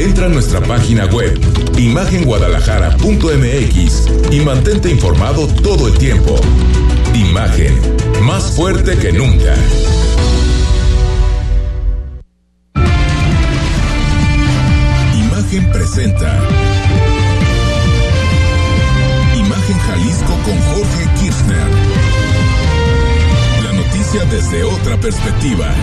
Entra a nuestra página web, imagenguadalajara.mx y mantente informado todo el tiempo. Imagen, más fuerte que nunca. Imagen presenta. Imagen Jalisco con Jorge Kirchner. La noticia desde otra perspectiva.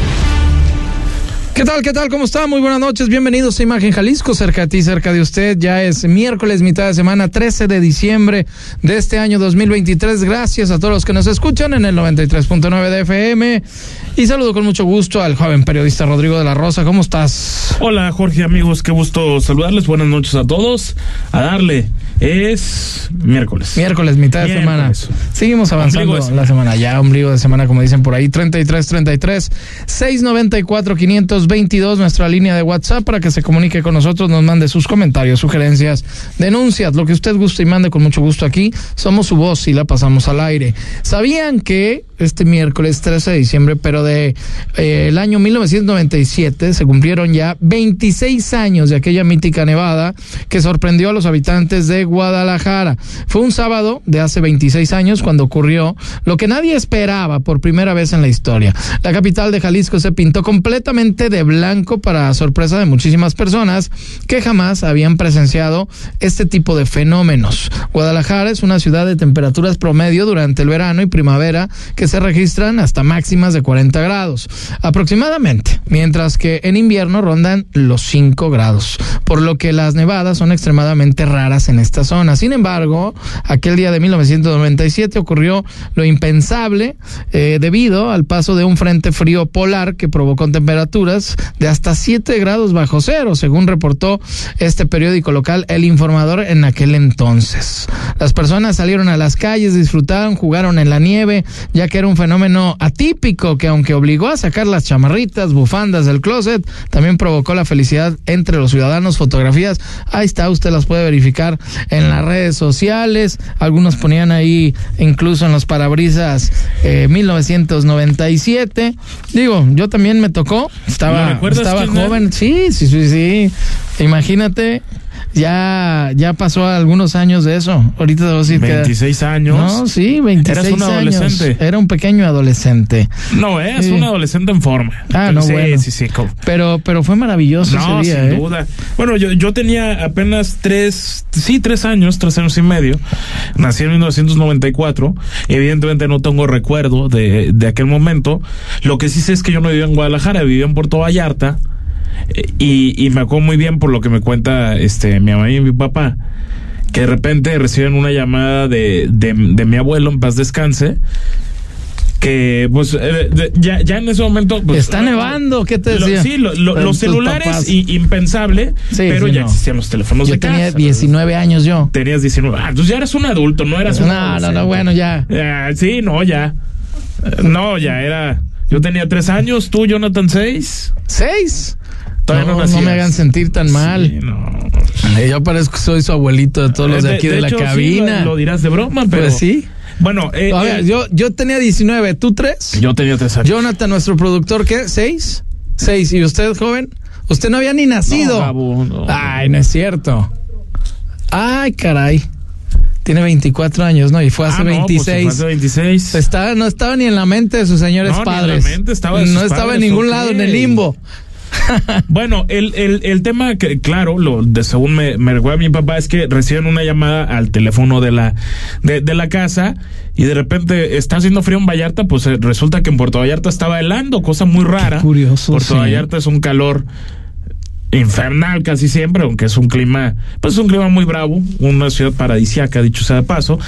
¿Qué tal? ¿Qué tal? ¿Cómo está? Muy buenas noches. Bienvenidos a Imagen Jalisco, cerca de ti, cerca de usted. Ya es miércoles, mitad de semana, 13 de diciembre de este año 2023. Gracias a todos los que nos escuchan en el 93.9 de FM. Y saludo con mucho gusto al joven periodista Rodrigo de la Rosa. ¿Cómo estás? Hola Jorge, amigos, qué gusto saludarles. Buenas noches a todos. A darle. Es miércoles. Miércoles, mitad de Miércoles. semana. Seguimos avanzando la semana. Ya, ombligo de semana, como dicen por ahí. 33 33 694 522, nuestra línea de WhatsApp para que se comunique con nosotros, nos mande sus comentarios, sugerencias, denuncias, lo que usted guste y mande con mucho gusto aquí. Somos su voz y la pasamos al aire. ¿Sabían que este miércoles 13 de diciembre, pero de eh, el año 1997, se cumplieron ya 26 años de aquella mítica nevada que sorprendió a los habitantes de Guadalajara. Fue un sábado de hace 26 años cuando ocurrió lo que nadie esperaba por primera vez en la historia. La capital de Jalisco se pintó completamente de blanco para sorpresa de muchísimas personas que jamás habían presenciado este tipo de fenómenos. Guadalajara es una ciudad de temperaturas promedio durante el verano y primavera que se registran hasta máximas de 40 grados aproximadamente, mientras que en invierno rondan los 5 grados, por lo que las nevadas son extremadamente raras en esta zona. Sin embargo, aquel día de 1997 ocurrió lo impensable eh, debido al paso de un frente frío polar que provocó temperaturas de hasta 7 grados bajo cero, según reportó este periódico local El Informador en aquel entonces. Las personas salieron a las calles, disfrutaron, jugaron en la nieve, ya que era un fenómeno atípico que aunque obligó a sacar las chamarritas, bufandas del closet, también provocó la felicidad entre los ciudadanos. Fotografías, ahí está, usted las puede verificar en las redes sociales. Algunos ponían ahí incluso en los parabrisas eh, 1997. Digo, yo también me tocó, ¿Lo estaba, recuerdas, estaba Kirchner? joven. Sí, sí, sí, sí. Imagínate, ya, ya pasó algunos años de eso. Ahorita a decir que. 26 años. No, sí, 26 Eras un años. adolescente. Era un pequeño adolescente. No, es Sí. un adolescente en forma. Ah, no, sí, bueno. Sí, sí, como- Pero, pero fue maravilloso No, ese día, sin ¿eh? duda. Bueno, yo, yo tenía apenas tres, sí, tres años, tres años y medio. Nací en 1994. Evidentemente no tengo recuerdo de, de aquel momento. Lo que sí sé es que yo no vivía en Guadalajara, vivía en Puerto Vallarta. Y, y me acuerdo muy bien por lo que me cuenta este mi mamá y mi papá, que de repente reciben una llamada de, de, de mi abuelo, en paz descanse, que pues eh, de- ya, ya en ese momento... Pues, Está nevando, ¿qué te lo- decía? sí, lo- lo- Tus los celulares, y, impensable, Sí, pero sí, ya no. existían los teléfonos Yo de tenía casa. 19 años yo. Tenías 19. Ah, entonces ya eres un adulto, no eras un No, no, no, adolescente. bueno, ya. Ah, sí, no, ya. No, ya era... Yo tenía tres años, tú, Jonathan, seis. ¿Seis? Todavía no no, no me hagan sentir tan mal. Sí, no. Yo parezco que soy su abuelito de todos los de, aquí de, la hecho, cabina. lo, lo dirás de broma, pero... Pues sí. Bueno, eh, A eh, yo, yo tenía 19, ¿tú tres? yo tenía tres años. Jonathan, nuestro productor, ¿qué? ¿Seis? ¿Seis? ¿Y usted, joven? Usted no había ni nacido. No, Gabo, no. Ay, no es cierto. Ay, caray. Tiene 24 años, ¿no? Y fue hace Ah, no, pues, 26. fue hace 26. Estaba, no estaba ni en la mente de sus señores No, ni en la padres. mente estaba de no sus estaba en padres, ningún ok. lado, en el limbo. Bueno, el, el, el tema que, claro, lo de según me, me recuerda mi papá, es que reciben una llamada al teléfono de la, de, de la casa y de repente está haciendo frío en Vallarta, pues eh, resulta que en Puerto Vallarta estaba helando, cosa muy rara. curioso, Puerto sí. Vallarta es un calor infernal casi siempre, aunque es un clima, pues es un clima muy bravo, una ciudad paradisiaca, dicho sea de paso.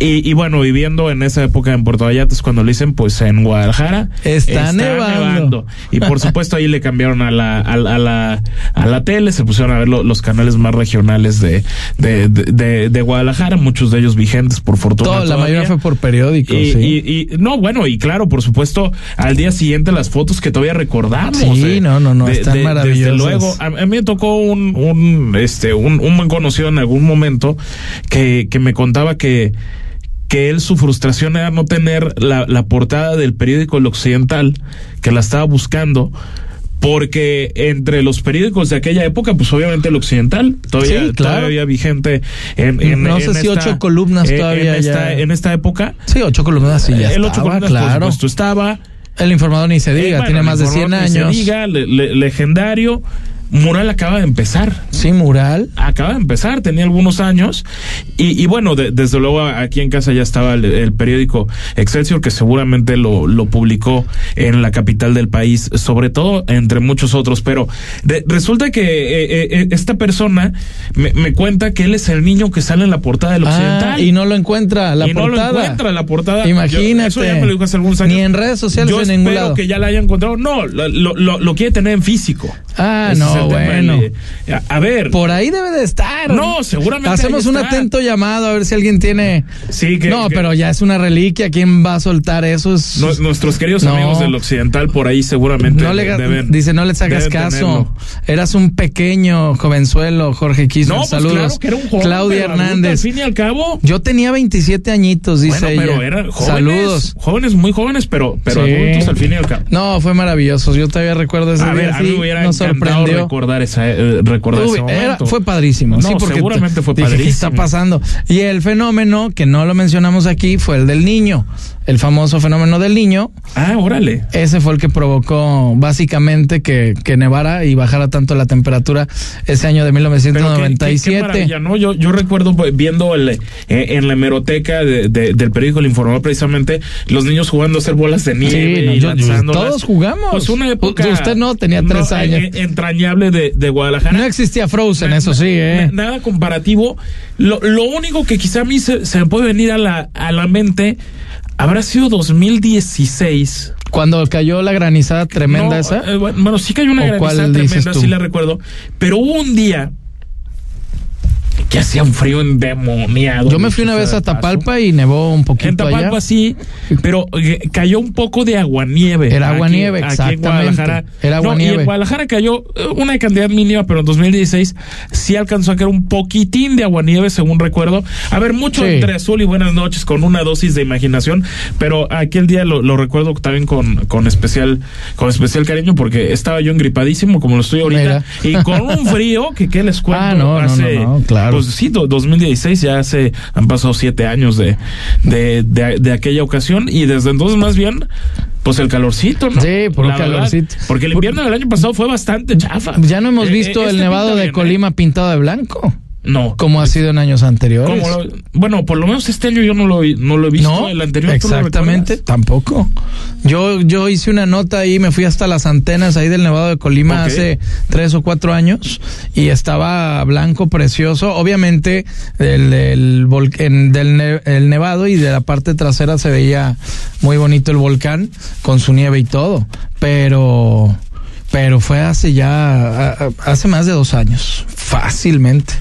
Y, y bueno, viviendo en esa época en Puerto Vallarta es cuando le dicen, pues en Guadalajara Está nevando. Y por supuesto ahí le cambiaron a la, a, a la, a la tele, se pusieron a ver lo- los canales más regionales de, de, de, de- de Guadalajara, muchos de ellos vigentes por fortuna. Todo, la mayoría fue por periódicos. Y, sí. y- y- no, bueno, y claro, por supuesto, al día siguiente las fotos que todavía recordamos. Sí, eh, no, no, no, están maravillosas. Desde luego, a, a mí me tocó un, un, este, un, un buen conocido en algún momento que, que me contaba que, que él su frustración era no tener la, la portada del periódico El Occidental, que la estaba buscando, porque entre los periódicos de aquella época, pues obviamente el occidental todavía, Sí, claro. todavía vigente en, en- No en sé si esta- ocho columnas en- todavía en esta, ya. en esta época. Sí, ocho columnas sí ya el ocho estaba, columnas, claro. por supuesto, estaba. El informador ni se diga, Eh, bueno, tiene más de 100 informador, ni se años. diga, le- le- legendario. Mural acaba de empezar. Sí, mural. Acaba de empezar, tenía algunos años. Y, y bueno, de- desde luego aquí en casa ya estaba el, el periódico Excelsior, que seguramente lo, lo publicó en la capital del país, sobre todo entre muchos otros. Pero de- resulta que eh, eh, esta persona me, me cuenta que él es el niño que sale en la portada del Occidental. Ah, y no lo encuentra la Y no portada. lo encuentra la portada. Imagínate. Yo- eso ya me lo dijo hace algunos años. Ni en redes sociales Yo en ningún espero lado. que ya la haya encontrado. No, lo, lo, lo- quiere tener en físico. Ah, no, el tema. bueno. A, a ver. Por ahí debe de estar. No, seguramente Hacemos un atento llamado a ver si alguien tiene. Sí, que- no, que- pero ya es una reliquia. ¿Quién va a soltar eso? Es- Nu- nuestros queridos No. amigos del occidental por ahí seguramente No le, deben- dice, no les hagas caso. tenerlo. Eras un pequeño jovenzuelo, Jorge Kirchner. No, pues Saludos. claro que era un joven, Claudia Hernández. Al fin y al cabo. Yo tenía 27 añitos, dice bueno, pero ella. eran jóvenes. Saludos. Jóvenes, muy jóvenes, pero, pero Sí. adultos al fin y al cabo. No, fue maravilloso. Yo todavía recuerdo ese A ver, día. a mí me hubiera nos sorprendió. Recordar, esa, eh, recordar ese Uy, era- momento. fue padrísimo. No, sí, porque seguramente fue dije, ¿Qué padrísimo. está pasando? Y el fenómeno, que no lo mencionamos aquí, fue el del niño. El famoso fenómeno del niño. Ah, órale. Ese fue el que provocó básicamente que, que nevara y bajara tanto la temperatura ese año de Pero qué- qué- qué 1997. maravilla, ¿no? Yo, yo recuerdo pues, viendo el, eh, en la hemeroteca de- de- del periódico El Informador precisamente los niños jugando a hacer bolas de nieve Sí, no, y yo- lanzándolas. todos jugamos. Pues una época. Usted no, tenía tres años. eh, entrañable de, de Guadalajara. No existía Frozen, eso sí, ¿eh? Na- Nada comparativo. Lo, lo único que quizá a mí se, se me puede venir a la, a la mente habrá sido 2016. Cuando cayó la granizada tremenda No, esa. eh, bueno, sí cayó una ¿O cuál granizada tremenda, sí la recuerdo. Pero hubo un día que hacía un frío endemoniado. Yo me fui una vez a. Tapalpa y nevó un poquito En Tapalpa allá. sí, pero eh, cayó un poco de aguanieve. Era aguanieve, aquí, Aquí en exactamente. Guadalajara. Era No, y aguanieve. en Guadalajara cayó eh, una cantidad mínima, pero en 2016 sí alcanzó a caer un poquitín de aguanieve, según recuerdo. A ver, mucho Sí. entre azul y buenas noches con una dosis de imaginación, pero aquel día lo, lo recuerdo también con, con especial con especial cariño porque estaba yo engripadísimo como lo estoy ahorita Mira. y con un frío que qué les cuento Ah, no, no, hace no, no, claro. Pues sí, do- 2016 ya hace, han pasado siete años de, de, de, de aquella ocasión y desde entonces más bien, pues el calorcito, ¿no? Sí, por el verdad, calorcito. porque el invierno del año pasado fue bastante chafa. Ya no hemos Eh, visto eh, el este nevado pinta de bien, ¿eh? Colima pintado de blanco, No. como ha sido en años anteriores. ¿Cómo lo- bueno, por lo menos este año yo no lo, vi- no lo he visto. No, el anterior ¿tú lo exactamente, tampoco. Yo, yo hice una nota ahí, me fui hasta las antenas ahí del Nevado de Colima hace tres o cuatro años y estaba blanco, precioso. Obviamente el, el volcán del ne- el nevado y de la parte trasera se veía muy bonito el volcán con su nieve y todo, pero pero fue hace ya hace más de dos años, fácilmente.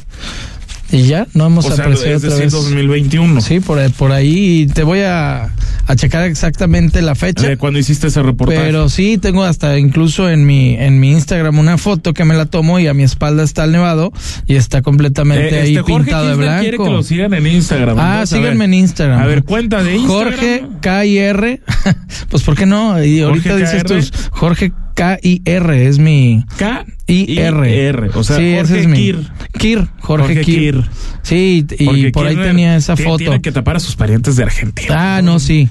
Y ya no hemos O sea, apreciado es otra decir, vez. 2021. Sí, por, por ahí te voy a, a checar exactamente la fecha. De cuando hiciste ese reportaje. Pero sí, tengo hasta incluso en mi, en mi Instagram una foto que me la tomo y a mi espalda está el nevado y está completamente Eh, ahí este Jorge pintado de blanco. quiere que lo sigan en Instagram. Ah, Entonces, síganme ver. en Instagram. A ver, cuenta de Instagram. Jorge K-I-R. pues, ¿por qué no? Y ahorita Jorge dices tú, Jorge K-I-R es mi... K I-R. R. O sea, sí, Jorge ese es mi. Kir. Kir, Jorge, Jorge Kir. Kir. Sí, y por ahí Kirchner tenía esa foto. Tiene que tapar a sus parientes de Argentina. Ah, no, sí.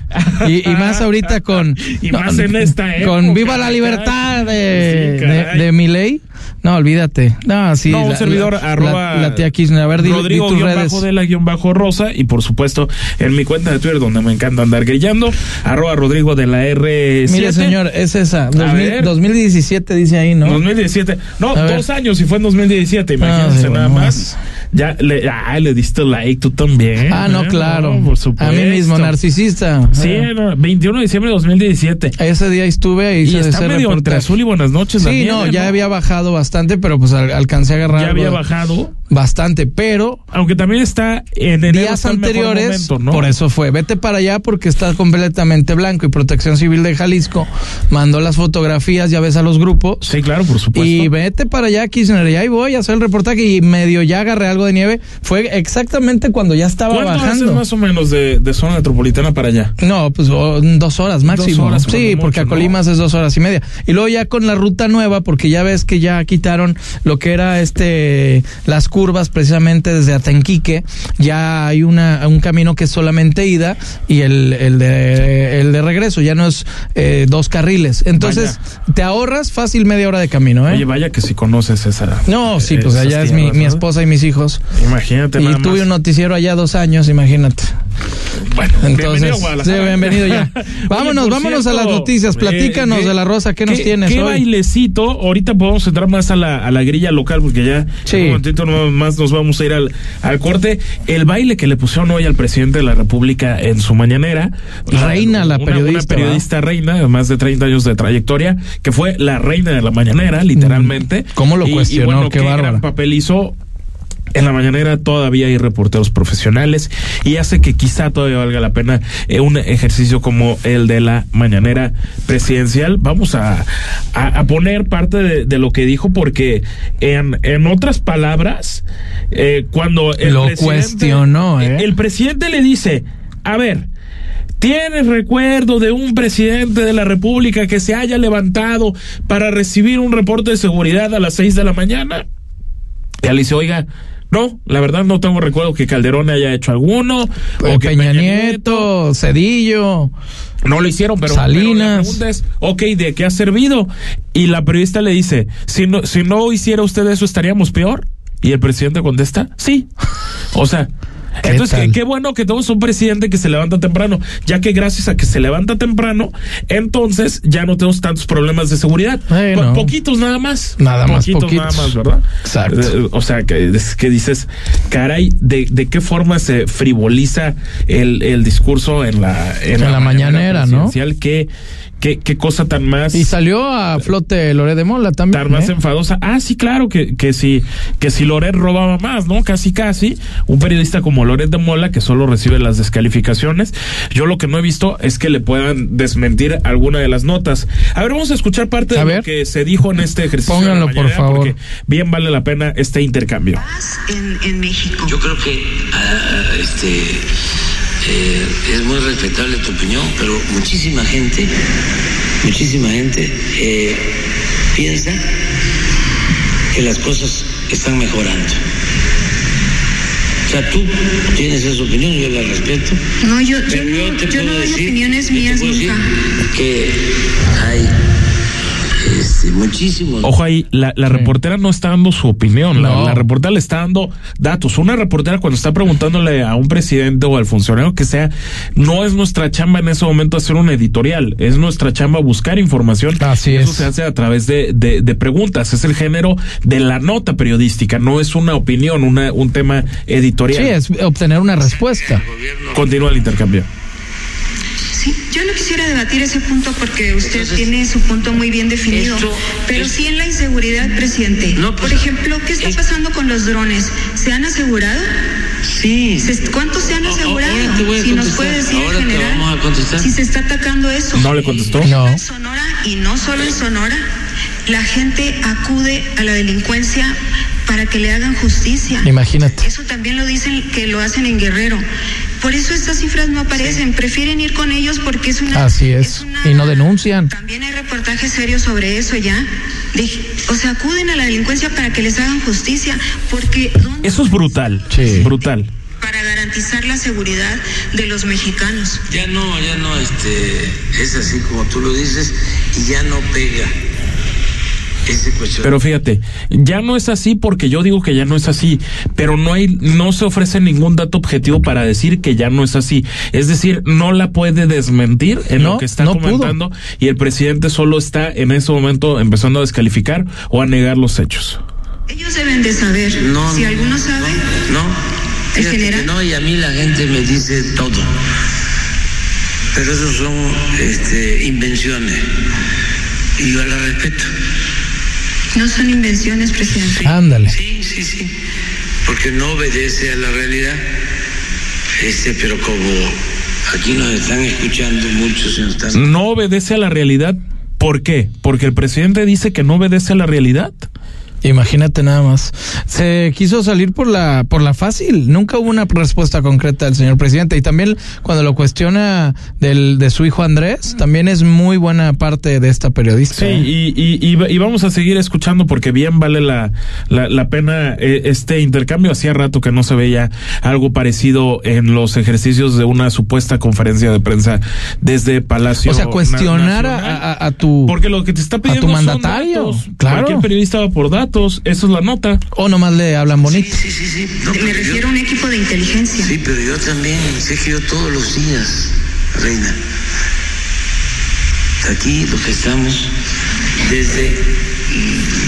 Y, y más ahorita con. Y no, más en esta Con época, Viva la. Libertad de, Sí, de, de Milei. No, olvídate. No, sí. no, un la- servidor la, arroba La, la tía Kirchner. A ver, di, di Rodrigo tus guion redes. bajo de la guion bajo rosa y por supuesto en mi cuenta de Twitter donde me encanta andar grillando arroba Rodrigo de la R7 Mire, señor, es esa. 2000 ver. 2017 dice ahí, ¿no? 2017 no A ver. dos años y fue en 2017 imagínense Ah, sí, nada bueno, más ya le, ah, le diste like tú también Ah, no, ¿eh? claro. por supuesto a mí mismo, narcisista. sí Eh, no, 21 de diciembre de 2017 Ese día estuve y y está medio entre reportaje. azul y buenas noches Sí, no, ya había bajado bastante, pero pues al- alcancé a agarrar. ya había bajado bastante, pero Aunque también está en enero días está el anteriores, momento, ¿no? por eso fue, vete para allá porque está completamente blanco y Protección Civil de Jalisco mandó las fotografías, ya ves a los grupos. Sí, claro, por supuesto. Y vete para allá, Kirchner, y ahí voy a hacer el reportaje y medio ya agarré algo de nieve. Fue exactamente cuando ya estaba ¿Cuánto bajando. más o menos de, de zona metropolitana para allá? No, pues oh, dos horas máximo. horas, cuando sí, mucho, porque a ¿no? Colimas es dos horas y media. Y luego ya con la ruta nueva, porque ya ves que ya quitaron lo que era este las curvas precisamente desde Atenquique, ya hay una un camino que es solamente ida y el, el de el de regreso ya no es eh, dos carriles. Entonces te ahorras fácil media hora de camino, ¿eh? Oye, vaya que si conoces esa. no, sí, pues allá es mi, mi esposa y mis hijos. Imagínate Y nada tuve más. un noticiero allá dos años, imagínate. Bueno, Entonces, bienvenido sí, bienvenido ya. Oye, Vámonos, vámonos a las noticias. Platícanos eh, de la Rosa, ¿qué nos tienes ¿Qué hoy? bailecito? Ahorita podemos entrar más a la, a la grilla local porque ya Sí. un momentito no- más nos vamos a ir al, al corte. El baile que le pusieron hoy al presidente de la República en su mañanera. Reina, la Una- periodista, Una periodista reina de más de 30 años de trayectoria, que fue la reina de la mañanera, literalmente. ¿Cómo lo Y- y cuestionó? bueno, Qué qué gran papel hizo en la mañanera todavía hay reporteros profesionales y hace que quizá todavía valga la pena eh, un ejercicio como el de la mañanera presidencial. Vamos a, a, a poner parte de, de lo que dijo porque en, en otras palabras, eh, cuando el Lo cuestionó, ¿eh? El presidente le dice, a ver, ¿Tienes recuerdo de un presidente de la República que se haya levantado para recibir un reporte de seguridad a las seis de la mañana? Y él dice, oiga, no, la verdad no tengo recuerdo que Calderón haya hecho alguno. O que Peña, Nieto, Cedillo. no lo hicieron, pero, Salinas. pero la pregunta es, ok, ¿de qué ha servido? Y la periodista le dice, si no, si no hiciera usted eso, ¿estaríamos peor? Y el presidente contesta, sí. O sea, ¿Qué entonces qué, qué bueno que tenemos un presidente que se levanta temprano, ya que gracias a que se levanta temprano, entonces ya no tenemos tantos problemas de seguridad. Po- poquitos nada más. Nada más, poquitos, nada más, ¿verdad? Exacto. Eh, O sea, que, que dices, caray, ¿de, de qué forma se frivoliza el, el discurso en la, en En la mañanera, ¿no? presidencial? ¿Qué, cosa tan más... Y salió a flote Loré de Mola también. Tan más ¿eh? enfadosa. Ah, sí, claro, que, que si, que si Loret robaba más, ¿no? Casi, casi. Un periodista como Loret de Mola, que solo recibe las descalificaciones. Yo lo que no he visto es que le puedan desmentir alguna de las notas. A ver, vamos a escuchar parte A de ver. lo que se dijo en este ejercicio. Pónganlo, por favor. Porque bien vale la pena este intercambio. en, en México. Yo creo que ah, este, eh, es muy respetable tu opinión, pero muchísima gente, muchísima gente eh, piensa que las cosas están mejorando. O sea, tú tienes esa opinión, yo la respeto. No, yo, yo te yo no puedo doy decir- opiniones mías puedo nunca. Que hay muchísimos. Ojo ahí, la, la reportera no está dando su opinión, la, No. la reportera le está dando datos. Una reportera cuando está preguntándole a un presidente o al funcionario que sea, no es nuestra chamba en ese momento hacer un editorial, es nuestra chamba buscar información. Así Y Eso es. se hace a través de, de, de preguntas, es el género de la nota periodística, no es una opinión, una, un tema editorial. Sí, es obtener una respuesta. Continúa el intercambio. Sí, yo no quisiera debatir ese punto porque usted Entonces, tiene su punto muy bien definido. esto pero es- sí en la inseguridad, presidente. No, pues, Por ejemplo, ¿qué está es- pasando con los drones? ¿Se han asegurado? Sí. ¿Se- ¿Cuántos se han asegurado? ahora te voy a si nos puede decir ahora en te general vamos a contestar. si se está atacando eso. ¿No le contestó? No. En Sonora y no solo en Sonora, la gente acude a la delincuencia para que le hagan justicia. Imagínate. Eso también lo dicen que lo hacen en Guerrero. Por eso estas cifras no aparecen. Prefieren ir con ellos porque es una. Así es. Y no denuncian. También hay reportajes serios sobre eso ya. De- o sea, acuden a la delincuencia para que les hagan justicia. Porque. ¿dónde Eso es brutal, Sí. brutal. Para garantizar la seguridad de los mexicanos. Ya no, ya no, este, es así como tú lo dices y ya no pega. Pero fíjate, ya no es así porque yo digo que ya no es así, pero no hay, no se ofrece ningún dato objetivo para decir que ya no es así. Es decir, no la puede desmentir en No, lo que está no pudo. comentando y el presidente solo está en ese momento empezando a descalificar o a negar los hechos. Ellos deben de saber. no, si no, alguno no, sabe. No, ¿El fíjate general? no, y a mí la gente me dice todo. Pero eso son este, invenciones y yo las respeto. No son invenciones, presidente. Ándale. Sí, sí, sí. porque no obedece a la realidad. Este, pero como aquí nos están escuchando muchos están... No obedece a la realidad. ¿Por qué? Porque el presidente dice que no obedece a la realidad. Imagínate nada más. Se quiso salir por la por la fácil. Nunca hubo una respuesta concreta del señor presidente. Y también cuando lo cuestiona del, de su hijo Andrés, también es muy buena parte de esta periodista. Sí, ¿eh? y, y, y, y vamos a seguir escuchando porque bien vale la, la, la pena eh, este intercambio. Hacía rato que no se veía algo parecido en los ejercicios de una supuesta conferencia de prensa desde Palacio. O sea, cuestionar Nacional. a, a- a tu Porque lo que te está pidiendo tu son mandatario, datos. claro. Cualquier periodista va por datos. Eso es la nota. o nomás le hablan bonito. Sí, sí, sí. No, Me yo- refiero a un equipo de inteligencia. Sí, pero yo también, sé que yo todos los días, Reina, aquí lo que estamos desde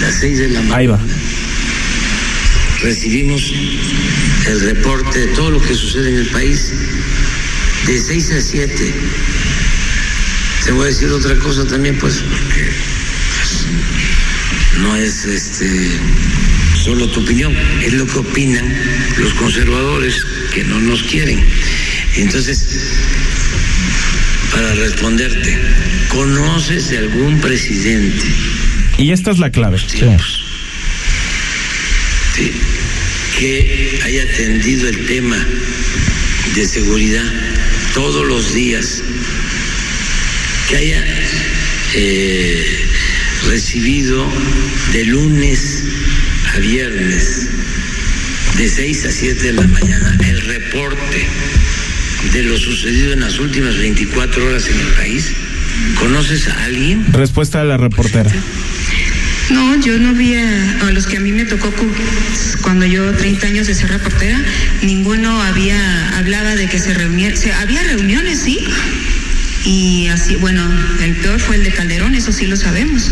las seis de la mañana. Ahí va. Recibimos el reporte de todo lo que sucede en el país de 6 a 7. Te voy a decir otra cosa también, pues, porque pues, no es este solo tu opinión, es lo que opinan los conservadores que no nos quieren. Entonces, para responderte, ¿conoces de algún presidente Y esta es la clave. tiempos, sí, que haya atendido el tema de seguridad todos los días, que haya eh, recibido de lunes a viernes, de 6 a 7 de la mañana, el reporte de lo sucedido en las últimas 24 horas en el país. ¿Conoces a alguien? Respuesta de la reportera. No, yo no vi a, a los que a mí me tocó cu- cuando yo 30 años de ser reportera, ninguno había hablaba de que se reunía, se, había reuniones, sí. Y así, bueno, el peor fue el de Calderón, eso sí lo sabemos.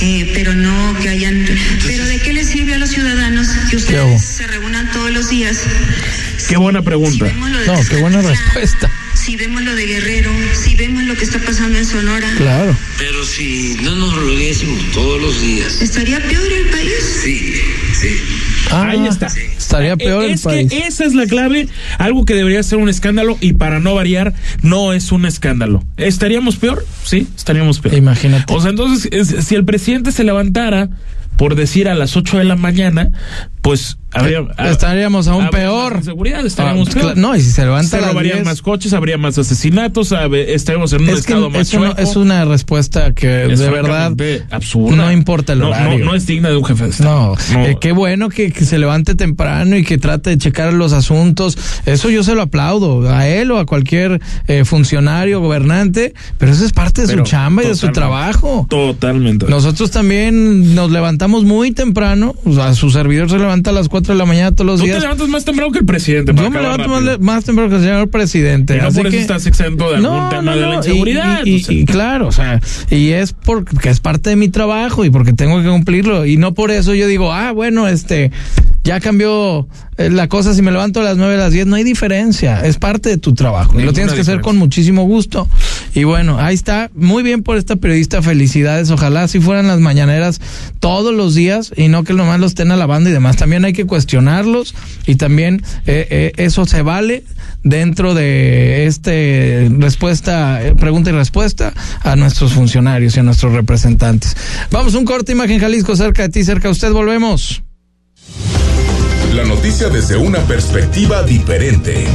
Eh, pero no que hayan. Pero ¿de qué les sirve a los ciudadanos que ustedes se reúnan todos los días? Qué buena pregunta. Si vemos lo de No, qué buena respuesta. Si vemos lo de Guerrero, si vemos lo que está pasando en Sonora, Claro. Pero si no nos reuniésemos todos los días. ¿estaría peor el país? Sí, sí. Ah, Ahí está. Estaría peor el es país. que esa es la clave, algo que debería ser un escándalo y para no variar, no es un escándalo. ¿Estaríamos peor? Sí, estaríamos peor. Imagínate. O sea, entonces, es- si el presidente se levantara por decir a las 8 de la mañana, pues habría, Eh, estaríamos aún habría peor. más inseguridad, estaríamos Ah, peor. no, y si se levanta Se a robarían 10. más coches, habría más asesinatos, estaríamos en un Es estado más no- chueco. es una respuesta que Es de verdad absurda. no importa el No, horario. No, no es digna de un jefe de Estado. No, eh, qué bueno que, que se levante temprano y que trate de checar los asuntos. Eso yo se lo aplaudo, a él o a cualquier eh, funcionario, gobernante, pero eso es parte de Pero su chamba y de su trabajo. Totalmente. Nosotros también nos levantamos muy temprano, o sea, su servidor se levanta a las 4 de la mañana todos los Tú te días. levantas más temprano que el presidente. Yo me levanto más, más temprano que el señor presidente. Y no así por eso que- estás exento de algún tema de la inseguridad. Y, y- o sea. y claro, o sea, y es porque es parte de mi trabajo y porque tengo que cumplirlo. Y no por eso yo digo, ah, bueno, este, ya cambió eh, la cosa si me levanto a las 9 a las 10. No hay diferencia. Es parte de tu trabajo. y lo tienes que hacer con muchísimo gusto. Y bueno, ahí está. Muy bien por esta periodista. Felicidades. Ojalá si fueran las mañaneras todos los días y no que nomás los estén alabando y demás. También hay que cuestionarlos y también eh, eh, eso se vale dentro de este respuesta, eh, pregunta y respuesta a nuestros funcionarios y a nuestros representantes. Vamos, un corte, imagen Jalisco, cerca de ti, cerca de usted, volvemos. La noticia desde una perspectiva diferente.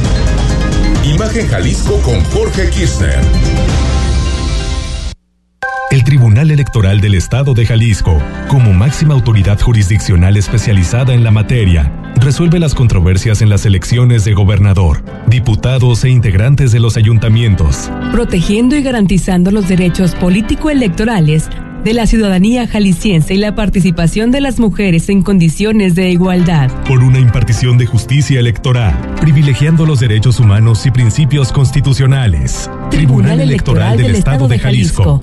Imagen Jalisco con Jorge Kirchner. El Tribunal Electoral del Estado de Jalisco, como máxima autoridad jurisdiccional especializada en la materia, resuelve las controversias en las elecciones de gobernador, diputados e integrantes de los ayuntamientos. protegiendo y garantizando los derechos político-electorales de la ciudadanía jalisciense y la participación de las mujeres en condiciones de igualdad. Por una impartición de justicia electoral, privilegiando los derechos humanos y principios constitucionales. Tribunal Electoral del Estado de Jalisco.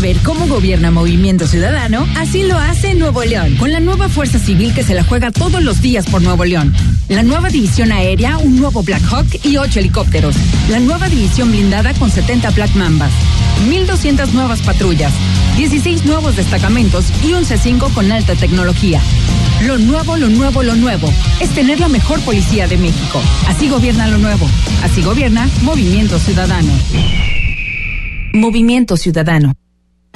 Saber cómo gobierna Movimiento Ciudadano? Así lo hace Nuevo León, con la nueva Fuerza Civil que se la juega todos los días por Nuevo León. La nueva división aérea, un nuevo Black Hawk y ocho helicópteros. La nueva división blindada con 70 Black Mambas. 1.200 nuevas patrullas, 16 nuevos destacamentos y un C5 con alta tecnología. Lo nuevo, lo nuevo, lo nuevo es tener la mejor policía de México. Así gobierna lo nuevo. Así gobierna Movimiento Ciudadano. Movimiento Ciudadano.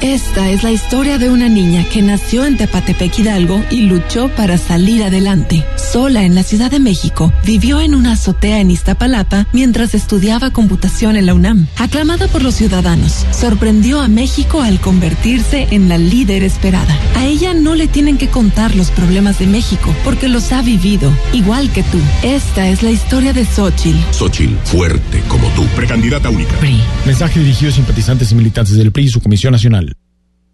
Esta es la historia de una niña que nació en Tepatepec Hidalgo y luchó para salir adelante. Sola en la Ciudad de México, vivió en una azotea en Iztapalapa mientras estudiaba computación en la UNAM. Aclamada por los ciudadanos, sorprendió a México al convertirse en la líder esperada. A ella no le tienen que contar los problemas de México porque los ha vivido, igual que tú. Esta es la historia de Xochitl. Xochitl, fuerte como tú. Precandidata única. PRI. Mensaje dirigido a simpatizantes y militantes del PRI y su Comisión Nacional.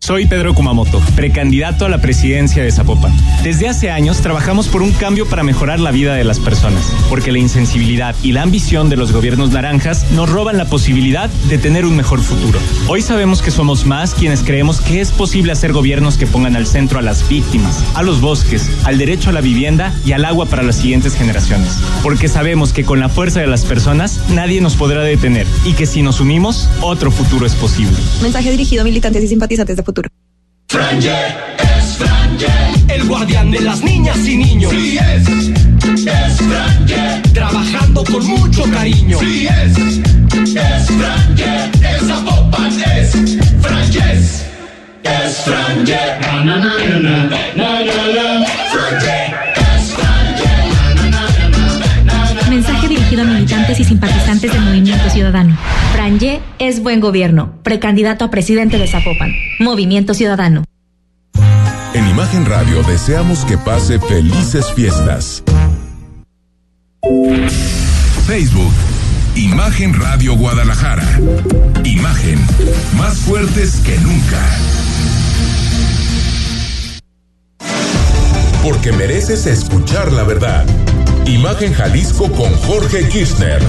Soy Pedro Kumamoto, precandidato a la presidencia de Zapopan. Desde hace años trabajamos por un cambio para mejorar la vida de las personas, porque la insensibilidad y la ambición de los gobiernos naranjas nos roban la posibilidad de tener un mejor futuro. Hoy sabemos que somos más quienes creemos que es posible hacer gobiernos que pongan al centro a las víctimas, a los bosques, al derecho a la vivienda y al agua para las siguientes generaciones. Porque sabemos que con la fuerza de las personas nadie nos podrá detener y que si nos unimos, otro futuro es posible. Mensaje dirigido a militantes y simpatizantes de futuro. Franje es Franje, el guardián de las niñas y niños. Sí es, es Franje, trabajando con mucho cariño. Sí es, es Franje, es Zapopan, es Franje, es Franje. Na na na na na na na na Franje. Mensaje dirigido a militantes y simpatizantes del Movimiento Ciudadano. Franje es buen gobierno, precandidato a presidente de Zapopan. Movimiento Ciudadano. En Imagen Radio deseamos que pase felices fiestas. Facebook, Imagen Radio Guadalajara. Imagen, más fuertes que nunca. Porque mereces escuchar la verdad. Imagen Jalisco con Jorge Kirchner.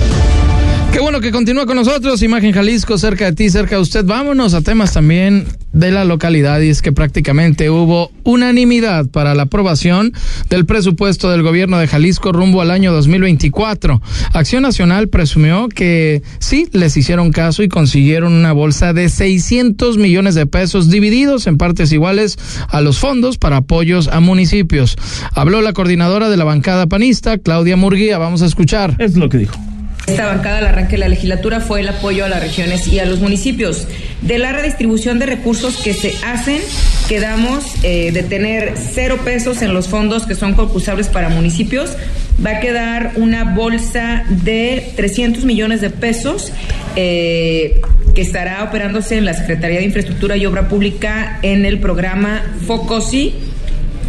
Qué bueno que continúa con nosotros, Imagen Jalisco, cerca de ti, cerca de usted. Vámonos a temas también de la localidad y es que prácticamente hubo unanimidad para la aprobación del presupuesto del gobierno de Jalisco rumbo al año 2024. Acción Nacional presumió que sí les hicieron caso y consiguieron una bolsa de 600 millones de pesos divididos en partes iguales a los fondos para apoyos a municipios. Habló la coordinadora de la bancada panista, Claudia Murguía. Vamos a escuchar. Es lo que dijo. Esta bancada al arranque de la legislatura fue el apoyo a las regiones y a los municipios. De la redistribución de recursos que se hacen, quedamos eh, de tener cero pesos en los fondos que son concursables para municipios. Va a quedar una bolsa de 300 millones de pesos eh, que estará operándose en la Secretaría de Infraestructura y Obra Pública en el programa FOCOSI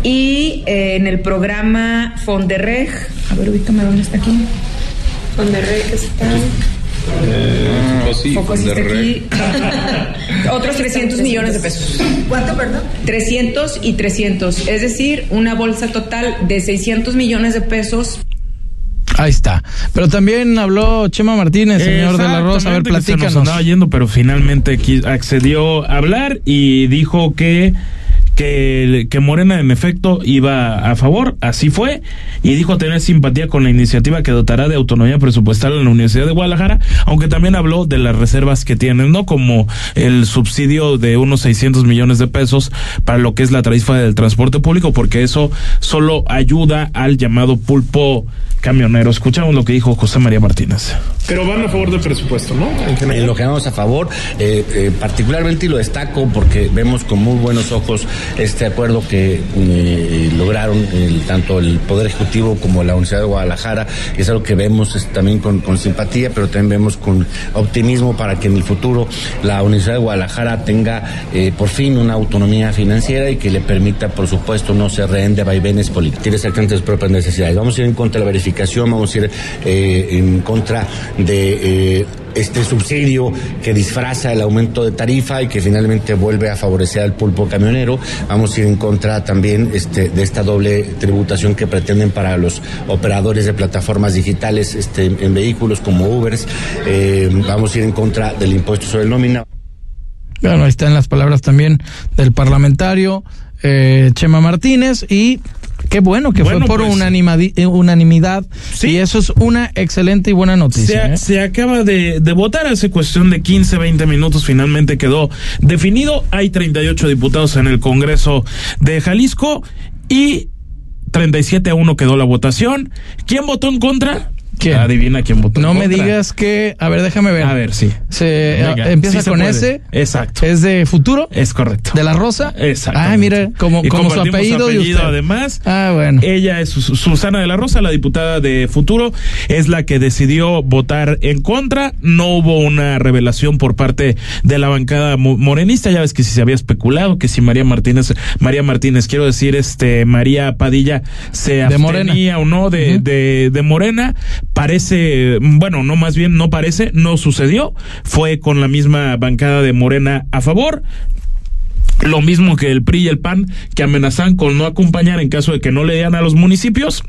y eh, en el programa Fonderreg. A ver, ubícame dónde está aquí. Fonderreg está. Eh, Focos está aquí. Otros 300 millones de pesos. ¿Cuánto, perdón? 300 y 300. Es decir, una bolsa total de 600 millones de pesos. Ahí está. Pero también habló Chema Martínez, señor de la Rosa. A ver, Exactamente, que se nos platícanos. andaba yendo, pero finalmente accedió a hablar y dijo que que, que Morena en efecto iba a favor, así fue, y dijo tener simpatía con la iniciativa que dotará de autonomía presupuestal en la Universidad de Guadalajara, aunque también habló de las reservas que tienen, ¿no? Como el subsidio de unos 600 millones de pesos para lo que es la tarifa del transporte público, porque eso solo ayuda al llamado pulpo camionero. Escuchamos lo que dijo José María Martínez. Pero van a favor del presupuesto, ¿no? En lo que vamos a favor, eh, eh, particularmente y lo destaco porque vemos con muy buenos ojos este acuerdo que eh, lograron tanto el Poder Ejecutivo como la Universidad de Guadalajara. Es algo que vemos también con, con simpatía, pero también vemos con optimismo para que en el futuro la Universidad de Guadalajara tenga eh, por fin una autonomía financiera y que le permita, por supuesto, no ser rehén de vaivenes políticos. Tiene exactamente sus propias necesidades. Vamos a ir en contra de la verificación, vamos a ir eh, en contra de este subsidio que disfraza el aumento de tarifa y que finalmente vuelve a favorecer al pulpo camionero. Vamos a ir en contra también este, de esta doble tributación que pretenden para los operadores de plataformas digitales este, en vehículos como Ubers. Eh, vamos a ir en contra del impuesto sobre el nómina. Bueno, ahí están las palabras también del parlamentario eh, Chema Martínez y qué bueno que Bueno, fue por pues- eh, unanimidad y eso es una excelente y buena Se, noticia. ¿eh? se acaba de, de votar hace cuestión de 15, 20 minutos. Finalmente quedó definido. Hay 38 diputados en el Congreso de Jalisco y 37 a 1 quedó la votación. ¿Quién votó en contra? ¿Quién? Adivina quién votó No en me contra. digas que, a ver, déjame ver. A ver, sí. Se Venga, empieza sí se con puede. S. Exacto. Es de futuro. Es correcto. De la Rosa. Exacto. Ah, mira, como, Y como su apellido, de usted. además. Ah, bueno. Ella es Sus- Susana de la Rosa, la diputada de Futuro, es la que decidió votar en contra. No hubo una revelación por parte de la bancada mo- morenista. Ya ves que si se había especulado que si María Martínez, María Martínez, quiero decir, este María Padilla se De abstenía Morena. o no de, de, de Morena. Parece, bueno, no más bien no parece, no sucedió. Fue con la misma bancada de Morena a favor. Lo mismo que el PRI y el PAN, que amenazan con no acompañar en caso de que no le dieran a los municipios.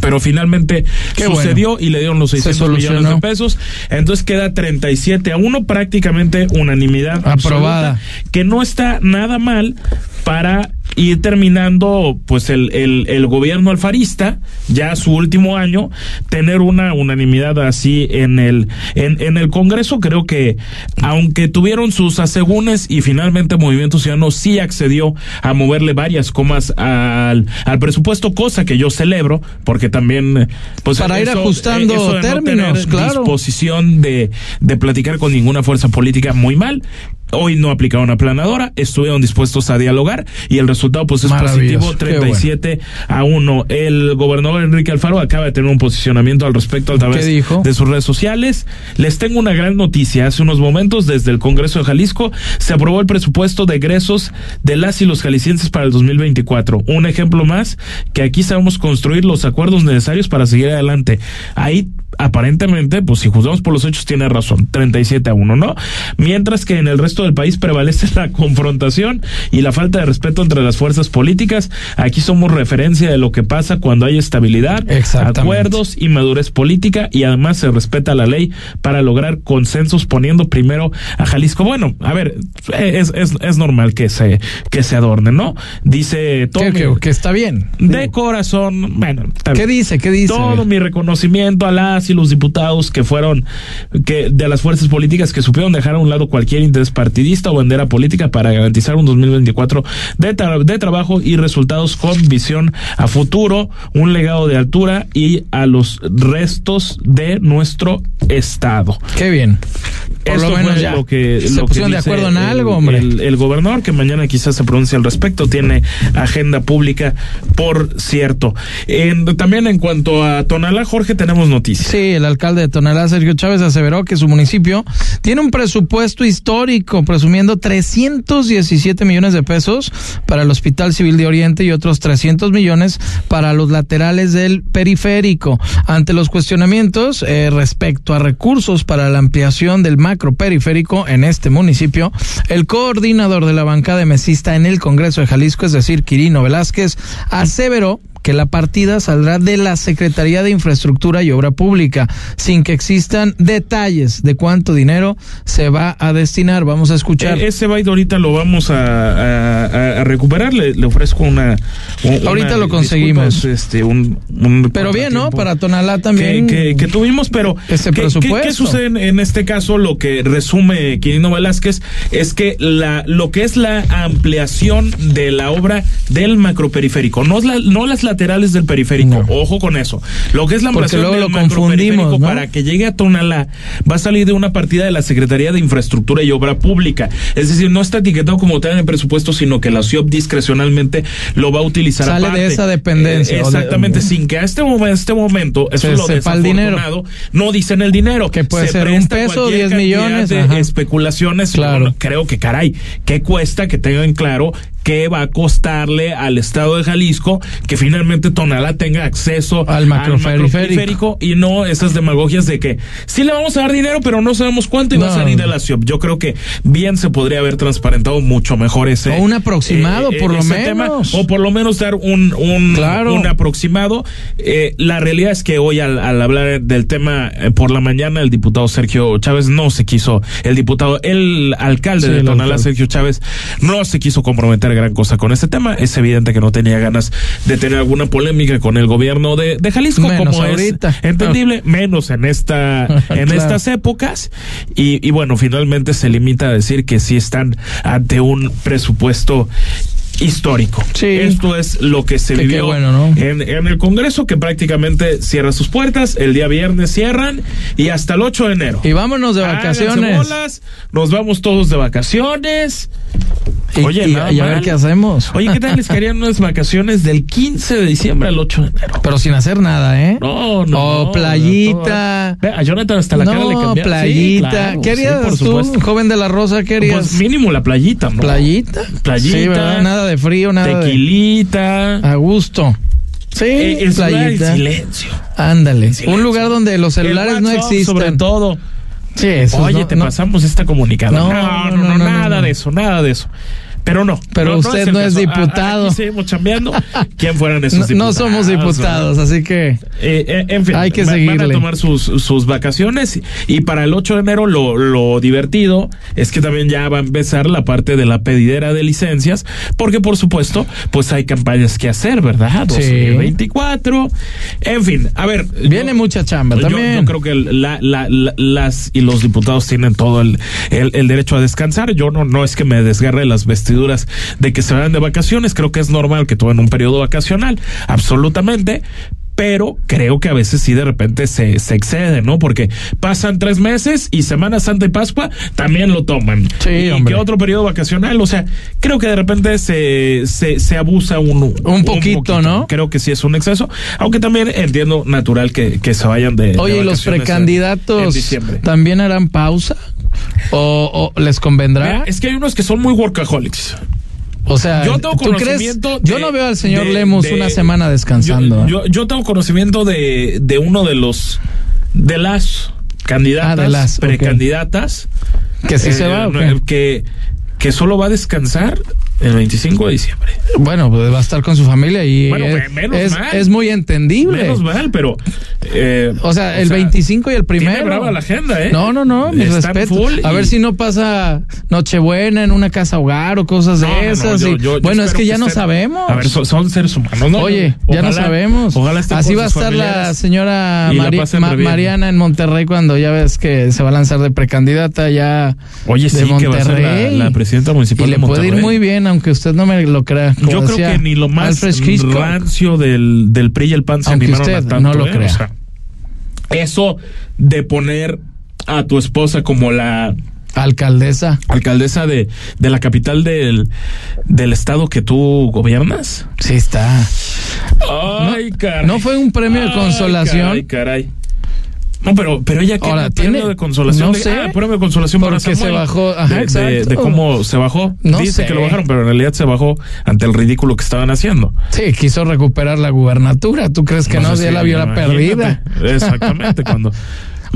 Pero finalmente Qué sucedió y le dieron los Se 600 millones de pesos. Entonces queda 37 a 1, prácticamente unanimidad Aprobada. absoluta, que no está nada mal para ir terminando pues el, el, el gobierno alfarista, ya su último año, tener una unanimidad así en el, en, en el Congreso. Creo que aunque tuvieron sus asegúnes y finalmente Movimiento Ciudadano sí accedió a moverle varias comas al, al presupuesto, cosa que yo celebro, porque también pues Para ir ajustando eso de no términos, tener claro. disposición de, de platicar con ninguna fuerza política muy mal. Hoy no aplicaron aplanadora, estuvieron dispuestos a dialogar y el resultado pues es positivo, qué 37 a 1. El gobernador Enrique Alfaro acaba de tener un posicionamiento al respecto a través de sus redes sociales. Les tengo una gran noticia. Hace unos momentos desde el Congreso de Jalisco se aprobó el presupuesto de egresos de las y los jaliscienses para el 2024. Un ejemplo más que aquí sabemos construir los acuerdos necesarios para seguir adelante. Ahí aparentemente, pues si juzgamos por los hechos, tiene razón, 37 a 1, ¿no? Mientras que en el resto del país prevalece la confrontación y la falta de respeto entre las fuerzas políticas. Aquí somos referencia de lo que pasa cuando hay estabilidad, acuerdos y madurez política y además se respeta la ley para lograr consensos poniendo primero a Jalisco. Bueno, a ver, es, es, es normal que se, que se adorne, ¿no? Dice todo Que, que- está bien. de corazón, bueno, ¿Qué dice? ¿Qué dice? Todo mi reconocimiento a las y los diputados que fueron que de las fuerzas políticas que supieron dejar a un lado cualquier interés partidista o bandera política para garantizar un 2024 de, de trabajo y resultados con visión a futuro, un legado de altura y a los restos de nuestro estado. Qué bien. Por Esto lo menos ya. lo que se lo que pusieron de acuerdo en algo, hombre. El, el gobernador que mañana quizás se pronuncie al respecto tiene agenda pública, por cierto. En- también en cuanto a Tonalá, Jorge, tenemos noticias. Sí, el alcalde de Tonalá, Sergio Chávez, aseveró que su municipio tiene un presupuesto histórico, presumiendo 317 millones de pesos para el Hospital Civil de Oriente y otros 300 millones para los laterales del periférico. Ante los cuestionamientos eh, respecto a recursos para la ampliación del macro periférico en este municipio, el coordinador de la bancada mesista en el Congreso de Jalisco, es decir, Quirino Velázquez, aseveró que la partida saldrá de la Secretaría de Infraestructura y Obra Pública, sin que existan detalles de cuánto dinero se va a destinar. Vamos a escuchar. Eh, ese byte ahorita lo vamos a, a- a recuperar. Le, le ofrezco una. un- Ahorita una lo conseguimos. este, un, un Pero bien, ¿no? Para Tonalá también. que, que- que tuvimos, pero Ese ¿qué- presupuesto. ¿qué, sucede en, en este caso? Lo que resume Quirino Velázquez es que la, lo que es la ampliación de la obra del macroperiférico, no, la- no las laterales del periférico, ojo con eso. Lo que es la ampliación luego del lo confundimos, para que llegue a Tonalá va a salir de una partida de la Secretaría de Infraestructura y Obra Pública. Es decir, no está etiquetado como tal en el presupuesto, sino que la CIOP discrecionalmente lo va a utilizar Sale de esa dependencia, Eh, de- exactamente, sin que a este, este momento, eso es lo el dinero. desafortunado, no dicen el dinero. Que puede Se ser un peso, cualquier 10 cantidad millones, de ajá. especulaciones. Claro. Bueno, creo que caray, ¿qué cuesta que tengan claro que va a costarle al estado de Jalisco que finalmente Tonalá tenga acceso Al macroperiférico. y no esas demagogias de que sí le vamos a dar dinero, pero no sabemos cuánto y va a salir de la CIOP. Yo creo que bien se podría haber transparentado mucho mejor ese. O un aproximado, por lo tema, menos. o por lo menos dar un, un, Claro. un aproximado. Eh, la realidad es que hoy al, al hablar del tema eh, por la mañana, el diputado Sergio Chávez no se quiso, el diputado, el alcalde Sí, de Tonalá. Sergio Chávez, no se quiso comprometer gran cosa con este tema. Es evidente que no tenía ganas de tener alguna polémica con el gobierno de, de Jalisco, Menos como ahorita. es entendible, menos en esta, en Claro. estas épocas. Y, y bueno, finalmente se limita a decir que sí están ante un presupuesto histórico. Esto es lo que se Que vivió bueno, ¿no? en, en el Congreso, que prácticamente cierra sus puertas. El día viernes cierran y hasta el 8 de enero. Y vámonos de vacaciones. bolas, nos vamos todos de vacaciones. Y- Oye, y- nada y a ver qué hacemos. Oye, ¿qué tal les quedarían unas vacaciones del 15 de diciembre al 8 de enero? Pero sin hacer nada, ¿eh? No, no. O no, playita. Ve, A Jonathan hasta la no, cara le cambiaron. Sí, playita. claro, ¿Qué sí, harías por tú, supuesto. joven de la Rosa? ¿Qué harías? Pues mínimo la playita, ¿no? ¿Playita? Playita. Sí, ¿verdad? Nada de frío, nada de- Tequilita. A gusto. Sí, Eh, el playita. silencio. Ándale. Un lugar donde los celulares El no existen. Sobre todo. Sí, eso Oye, no- te no- pasamos esta comunicada. No, No, no, nada de eso, nada de eso. Pero no. Pero usted no es diputado. Ah, Aquí seguimos chambeando. ¿Quién fueran esos no, no diputados? somos diputados, así que Eh, eh, en fin, Hay que va- van seguirle. a tomar sus, sus vacaciones y para el 8 de enero lo, lo divertido es que también ya va a empezar la parte de la pedidera de licencias porque por supuesto pues hay campañas que hacer, ¿verdad? Sí. 2024, en fin, a ver. viene mucha chamba Yo, también. yo creo que la- la- la- las y los diputados tienen todo el, el- el derecho a descansar. Yo no, no es que me desgarre las de que se vayan de vacaciones. Creo que es normal que tomen un periodo vacacional, absolutamente. Pero creo que a veces sí de repente se, se excede, ¿no? Porque pasan tres meses y Semana Santa y Pascua también lo toman. Sí, y hombre. que otro periodo vacacional, o sea, creo que de repente se, se, se abusa un, Un poquito, ¿no? Creo que sí es un exceso, aunque también entiendo natural que, que se vayan de. de Oye, ¿y los precandidatos también harán pausa? ¿O, o les convendrá? Mira, es que hay unos que son muy workaholics. O sea, yo tengo ¿tú crees? Yo de- no veo al señor de- de- una semana descansando. ¿eh? Yo, yo, yo tengo conocimiento de, de uno de los de las candidatas, Ah, de las, precandidatas, ¿Que sí se va o no, qué? que que solo va a descansar el 25 de diciembre. Bueno, pues va a estar con su familia y Bueno, es, menos es- mal. es muy entendible. Menos mal, pero eh, O sea, el sea, 25 y el tiene primero. brava la agenda, ¿eh? No, no, no, mis respetos. A y- ver si no pasa Nochebuena en una casa hogar o cosas de No, no, no, esas. yo- yo- bueno, es que ya no sabemos. A ver, son, son seres humanos, ¿no? Oye, ya no sabemos. Ojalá Así va a estar la señora la Ma-. Mariana en Monterrey cuando ya ves que se va a lanzar de precandidata ya Oye, de sí, que va a ser la, Monterrey. la presidenta municipal y de le puede ir Monterrey. muy bien, aunque usted no me lo crea. como Yo creo decía que ni lo más rancio del, del PRI y el PAN se Aunque animaron usted a tanto. no lo ¿eh? crea. O sea, eso de poner a tu esposa como la Alcaldesa. alcaldesa de, de la capital del, del estado que tú gobiernas. Sí está. Ay, caray. ¿No fue un premio de Ay, consolación? Caray, caray. No, pero, pero ella que Ahora, tiene- de consolación. no de- sé, ah, de consolación para porque se bajó, ajá, de, de- exacto. de cómo se bajó. No Dice sé. que lo bajaron, pero en realidad se bajó ante el ridículo que estaban haciendo. Sí, quiso recuperar la gubernatura. ¿Tú crees que no? sé ya la vio la perdida. Exactamente, cuando.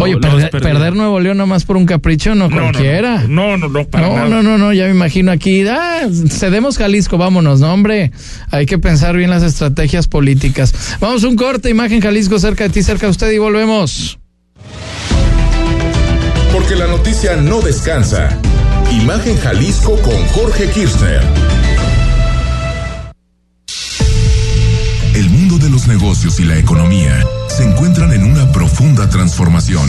Oye, perder, perder Nuevo León nomás por un capricho no, No, no, cualquiera. No, no, no, para No, nada. no, no, no, ya me imagino aquí, ah, cedemos Jalisco, vámonos, no, hombre, hay que pensar bien las estrategias políticas. Vamos un corte, imagen Jalisco cerca de ti, cerca de usted y volvemos. Porque la noticia no descansa. Imagen Jalisco con Jorge Kirchner. El mundo de los negocios y la economía se encuentran en una profunda transformación.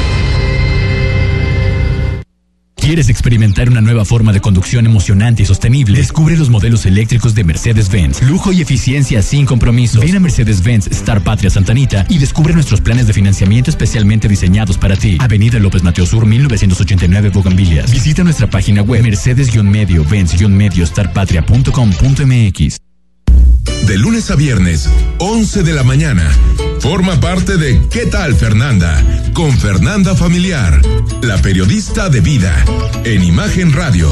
¿Quieres experimentar una nueva forma de conducción emocionante y sostenible? Descubre los modelos eléctricos de Mercedes-Benz. Lujo y eficiencia sin compromiso. Ven a Mercedes-Benz Star Patria Santanita y descubre nuestros planes de financiamiento especialmente diseñados para ti. Avenida López Mateo Sur 1989 Bogambilias. Visita nuestra página web mercedes-medio benz-medio starpatria.com.mx. De lunes a viernes, 11 de la mañana. Forma parte de ¿Qué tal Fernanda? Con Fernanda Familiar, la periodista de vida, en Imagen Radio.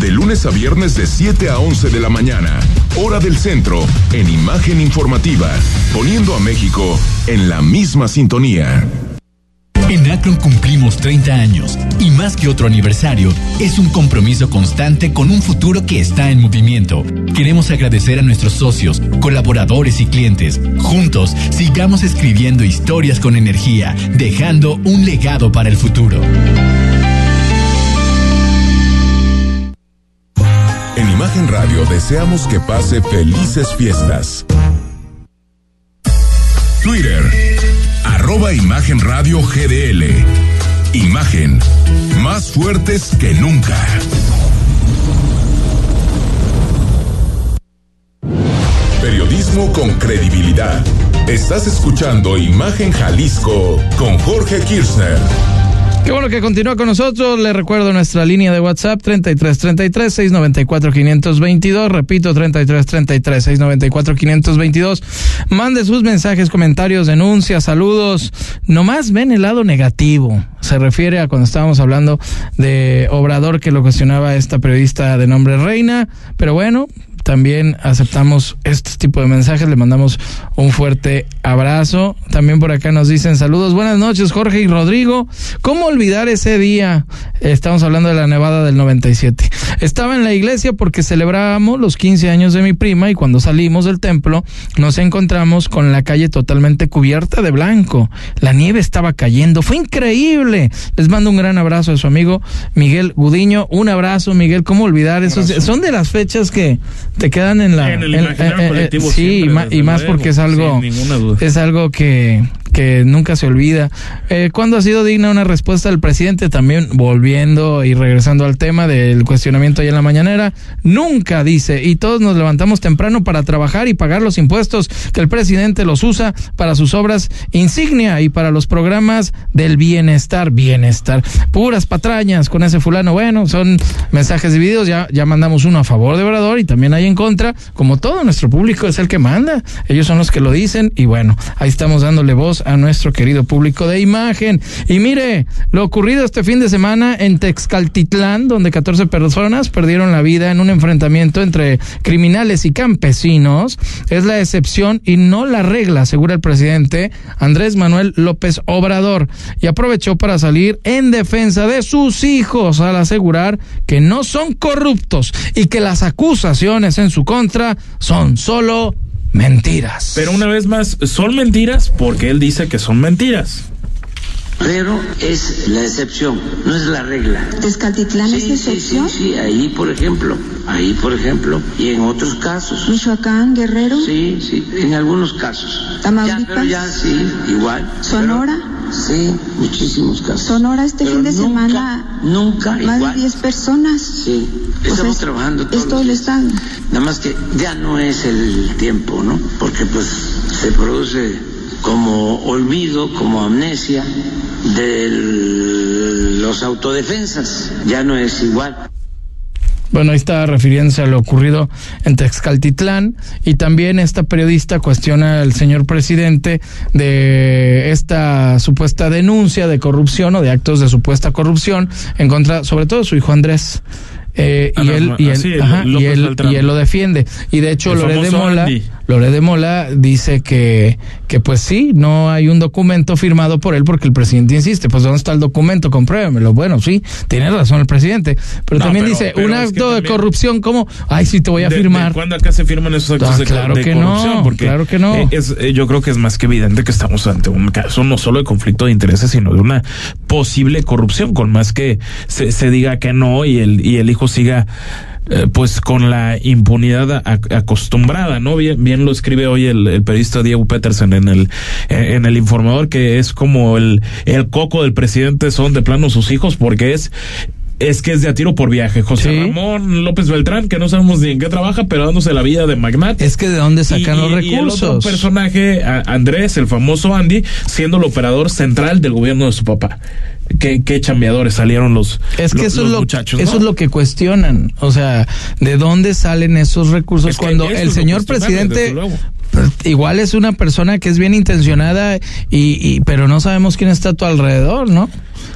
de lunes a viernes de 7 a 11 de la mañana, hora del centro, en imagen informativa, poniendo a México en la misma sintonía. En Akron cumplimos 30 años y más que otro aniversario, es un compromiso constante con un futuro que está en movimiento. Queremos agradecer a nuestros socios, colaboradores y clientes. Juntos, sigamos escribiendo historias con energía, dejando un legado para el futuro. En Imagen Radio deseamos que pase felices fiestas. Twitter, arroba Imagen Radio GDL. Imagen, más fuertes que nunca. Periodismo con credibilidad. Estás escuchando Imagen Jalisco con Jorge Kirchner. Qué bueno que continúa con nosotros. Le recuerdo nuestra línea de WhatsApp 3333 694 522. Repito, 3333 694 522. Mande sus mensajes, comentarios, denuncias, saludos. Nomás ven el lado negativo. Se refiere a cuando estábamos hablando de Obrador que lo cuestionaba esta periodista de nombre Reina. Pero bueno, también aceptamos este tipo de mensajes. Le mandamos un fuerte abrazo. También por acá nos dicen saludos. Buenas noches, Jorge y Rodrigo. ¿Cómo olvidar ese día? Estamos hablando de la nevada del 97. Estaba en la iglesia porque celebrábamos los 15 años de mi prima y cuando salimos del templo nos encontramos con la calle totalmente cubierta de blanco. La nieve estaba cayendo. Fue increíble. Les mando un gran abrazo a su amigo Miguel Gudiño. Un abrazo, Miguel. ¿Cómo olvidar esos? Son de las fechas que te quedan en la En el en- imaginario eh, eh, colectivo sí siempre, y, desde y más porque es algo es algo que que nunca se olvida. Eh, ¿Cuándo ha sido digna una respuesta del presidente? También volviendo y regresando al tema del cuestionamiento ahí en la mañanera. Nunca dice, y todos nos levantamos temprano para trabajar y pagar los impuestos que el presidente los usa para sus obras insignia y para los programas del bienestar, bienestar. Puras patrañas con ese fulano. Bueno, son mensajes divididos. Ya, ya mandamos uno a favor de Obrador y también hay en contra. Como todo nuestro público es el que manda. Ellos son los que lo dicen y bueno, ahí estamos dándole voz a nuestro querido público de imagen. Y mire, lo ocurrido este fin de semana en Texcaltitlán, donde 14 personas perdieron la vida en un enfrentamiento entre criminales y campesinos, es la excepción y no la regla, asegura el presidente Andrés Manuel López Obrador. Y aprovechó para salir en defensa de sus hijos al asegurar que no son corruptos y que las acusaciones en su contra son solo mentiras. Pero una vez más, son mentiras porque él dice que son mentiras. Pero es la excepción, no es la regla. ¿Tezcaltitlán es Sí, sí, excepción? Sí, sí, ahí por ejemplo, ahí por ejemplo, y en otros casos. Michoacán, Guerrero, Sí, sí, en algunos casos. Tamaulipas. Ya, pero ya sí, igual. Sonora. Pero- sí, muchísimos casos. Sonora este Pero fin de nunca, semana. Nunca Más igual. de 10 personas. Sí, O estamos sea, trabajando todos Es todo el estado. Nada más que ya no es el tiempo, ¿no? Porque pues se produce como olvido, como amnesia de los autodefensas. Ya no es igual. Bueno, ahí está refiriéndose a lo ocurrido en Texcaltitlán y también esta periodista cuestiona al señor presidente de esta supuesta denuncia de corrupción o de actos de supuesta corrupción en contra, sobre todo de su hijo Eh, y, Andrés él, Ma- y, él, ah, sí, ajá, y, él, y él lo defiende. Y de hecho, El Loret de Mola, Andy. Lore de Mola dice que, que pues sí, no hay un documento firmado por él porque el presidente insiste. Pues ¿dónde está el documento? Compruébemelo. Bueno, sí, tiene razón el presidente. Pero No, también pero- dice, pero un acto de corrupción, ¿cómo? Ay, sí, te voy a ¿De- de firmar. ¿Cuándo acá se firman esos actos Ah, de, claro de que no? Porque claro que no. eh, es, eh, yo creo que es más que evidente que estamos ante un caso no solo de conflicto de intereses, sino de una posible corrupción, con más que se, se diga que no y el, y el hijo siga eh, pues con la impunidad acostumbrada, ¿no? Bien, bien lo escribe hoy el, el periodista Diego Petersen en el, en el informador, que es como el, el coco del presidente son de plano sus hijos, porque es es que es de a tiro por viaje. José Ramón López Beltrán, que no sabemos ni en qué trabaja, pero dándose la vida de magnate. Es que de dónde sacan Y- los y- y el otro recursos. personaje, Andrés, el famoso Andy, siendo el operador central del gobierno de su papá. Qué, qué chambeadores salieron los, Es que los- eso, los es lo, muchachos. eso ¿no? es lo que cuestionan. O sea, ¿de dónde salen esos recursos Es que cuando el señor presidente pues, igual es una persona que es bien intencionada y, y pero no sabemos quién está a tu alrededor, ¿no?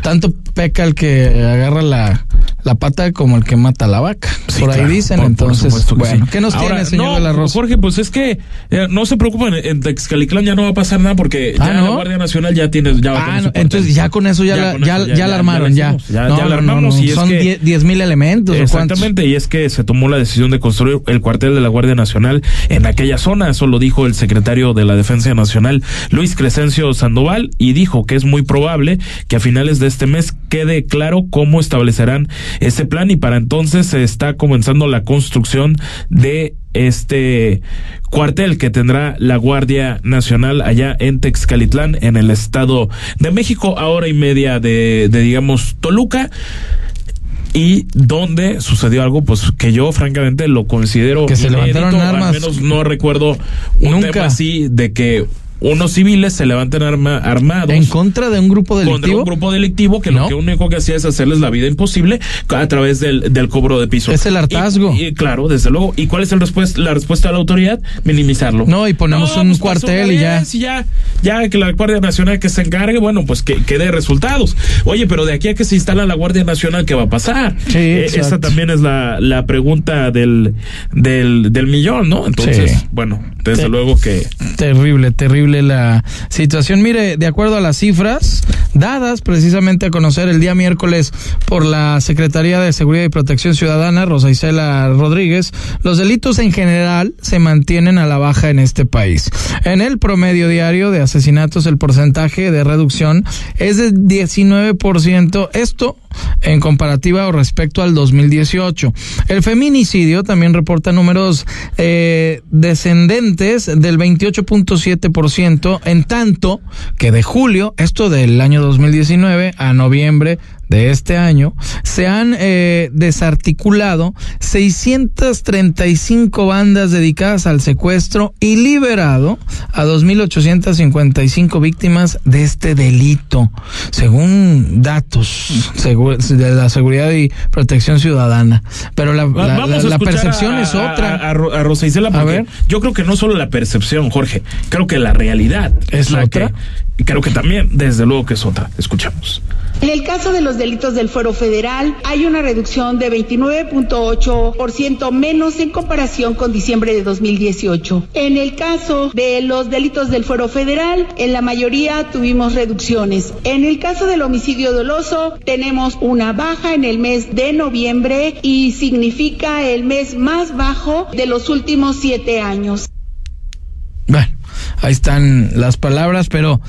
Tanto peca el que agarra la, la pata como el que mata a la vaca. por ahí claro, dicen, por- entonces, que bueno, sí. ¿qué nos Ahora, tiene, señor no, de la Rosa? Jorge, pues es que eh, no se preocupen, en Texcaliclán ya no va a pasar nada porque Ah, ya ¿no? la Guardia Nacional ya tiene, ya va Ah, no, entonces ya con eso ya, la, con ya, ya la armaron, ya. ya, ya la armamos y son que- die- 10 mil elementos. Exactamente, y es que se tomó la decisión de construir el cuartel de la Guardia Nacional en aquella zona, eso lo dijo el secretario de la Defensa Nacional, Luis Crescencio Sandoval, y dijo que es muy probable que a finales de este mes quede claro cómo establecerán ese plan y para entonces se está comenzando la construcción de este cuartel que tendrá la Guardia Nacional allá en Texcalitlán, en el Estado de México, a hora y media de, de digamos, Toluca y donde sucedió algo pues que yo francamente lo considero Que se inédito, levantaron armas. al menos no recuerdo un Nunca. tema así de que unos civiles se levanten arma, armados ¿En contra de un grupo contra delictivo? un grupo delictivo que lo que único que hacía es hacerles la vida imposible a través del, del cobro de piso. Es el hartazgo. Y, y claro, desde luego. ¿Y cuál es el respuesta, la respuesta de la autoridad? Minimizarlo. No, y ponemos un pues cuartel y ya. y ya. Ya que la Guardia Nacional que se encargue, bueno, pues que, que dé resultados. Oye, pero de aquí a que se instala la Guardia Nacional, ¿qué va a pasar? Sí, Eh, esa también es la, la pregunta del, del, del millón, ¿no? Entonces, Sí. bueno, desde luego que Terrible, terrible la situación. Mire, de acuerdo a las cifras dadas precisamente a conocer el día miércoles por la Secretaría de Seguridad y Protección Ciudadana, Rosa Isela Rodríguez, los delitos en general se mantienen a la baja en este país. En el promedio diario de asesinatos, el porcentaje de reducción es de 19%. Esto en comparativa o respecto al 2018. El feminicidio también reporta números eh, descendentes del 28.7%, en tanto que de julio, esto del año 2019 a noviembre de este año, se han eh, desarticulado 635 bandas dedicadas al secuestro y liberado a 2.855 víctimas de este delito, según datos de la Seguridad y Protección Ciudadana. Pero la, percepción a- es otra. A, a a Rosa Isela, porque ver. yo creo que no solo la percepción, Jorge, creo que la realidad ¿Es la otra? que- y creo que también, desde luego que es otra. Escuchamos. En el caso de los delitos del fuero federal, hay una reducción de 29.8% menos en comparación con diciembre de 2018. En el caso de los delitos del fuero federal, en la mayoría tuvimos reducciones. En el caso del homicidio doloso, tenemos una baja en el mes de noviembre y significa el mes más bajo de los últimos siete años. Bueno, ahí están las palabras, pero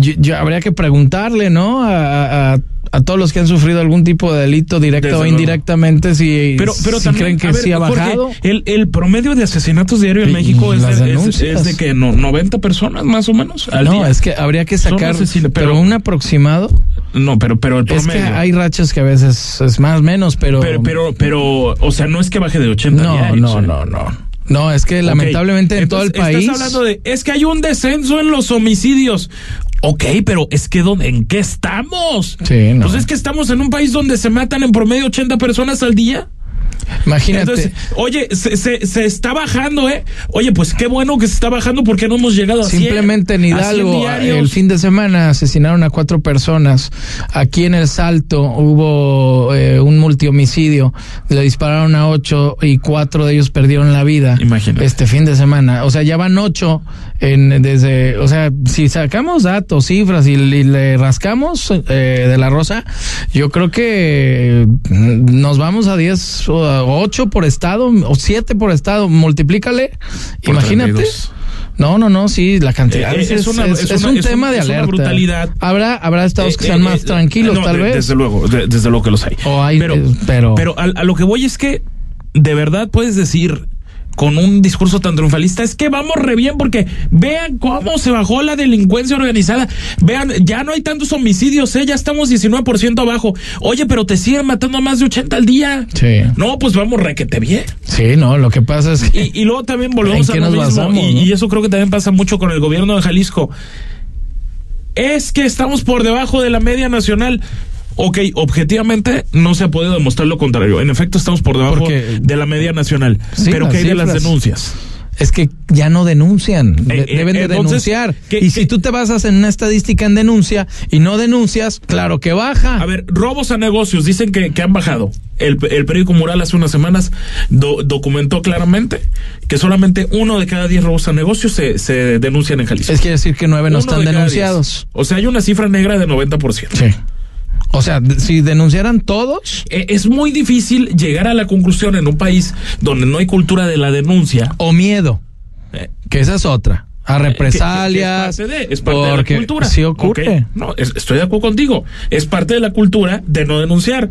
yo, yo- habría que preguntarle, ¿no? A, a- a todos los que han sufrido algún tipo de delito directo o indirectamente, si, Pero, pero si también, creen que ver, sí ha Jorge, bajado. el, el promedio de asesinatos diario en México es de, es- es que no, 90 personas más o menos al No, día. es que habría que sacar, pero, pero- un aproximado. No, pero, pero el Es promedio. que hay rachas que a veces es más menos, pero... pero, pero, pero, o sea, no es que baje de 80 no, diarios, no, ¿eh? no, no. No, es que lamentablemente en todo el país... Estás hablando de, es que hay un descenso en los homicidios. Ok, pero es que ¿dónde, ¿en qué estamos? Sí, no. Pues es que estamos en un país donde se matan en promedio 80 personas al día. Imagínate. Entonces, oye, se, se, se está bajando, ¿eh? Oye, pues qué bueno que se está bajando porque no hemos llegado a 100, Simplemente en a 100 Hidalgo, diarios. el fin de semana asesinaron a cuatro personas. Aquí en El Salto hubo eh, un multihomicidio. Le dispararon a ocho y cuatro de ellos perdieron la vida. Imagínate. Este fin de semana. O sea, ya van ocho en, desde. O sea, si sacamos datos, cifras y, y le rascamos eh, de la rosa, yo creo que nos vamos a 10 o 8 por estado o 7 por estado. Multiplícale. Por Imagínate. 32. No, no, no, sí, la cantidad Eh, es, es una- es- es es una- un tema de es una brutalidad. Habrá, habrá estados que Eh, sean eh, más eh, tranquilos, no, tal de- vez. Desde luego, de- desde luego que los hay. O hay, pero, eh, pero- pero a, a lo que voy es que de verdad puedes decir con un discurso tan triunfalista es que vamos re bien porque vean cómo se bajó la delincuencia organizada. Vean, ya no hay tantos homicidios, ¿eh? ya estamos 19% abajo. Oye, pero te siguen matando a más de 80 al día. Sí. No, pues vamos requete bien. Sí, no, lo que pasa es que. Y, y luego también volvemos ¿En a lo mismo. basamos, y, no? y eso creo que también pasa mucho con el gobierno de Jalisco. Es que estamos por debajo de la media nacional. Ok, objetivamente no se ha podido demostrar lo contrario. En efecto, estamos por debajo Porque- de la media nacional. Sí, Pero ¿qué hay de las denuncias? Es que ya no denuncian, de- Eh, eh, deben de entonces, denunciar. ¿qué- y qué- si tú te basas en una estadística en denuncia y no denuncias, claro que baja. A ver, robos a negocios dicen que, que han bajado. El, el periódico Mural hace unas semanas do- documentó claramente que solamente uno de cada diez robos a negocios se, se denuncian en Jalisco. Es quiere decir que nueve no Uno están de denunciados. O sea, hay una cifra negra de 90%. Sí. O sea, de- si denunciaran todos, Eh, Es muy difícil llegar a la conclusión en un país donde no hay cultura de la denuncia. o miedo, eh, que esa es otra. A que- que- que represalias. es parte de, es parte de porque la cultura. Sí ocurre. No, es- estoy de acuerdo contigo. Es parte de la cultura de no denunciar.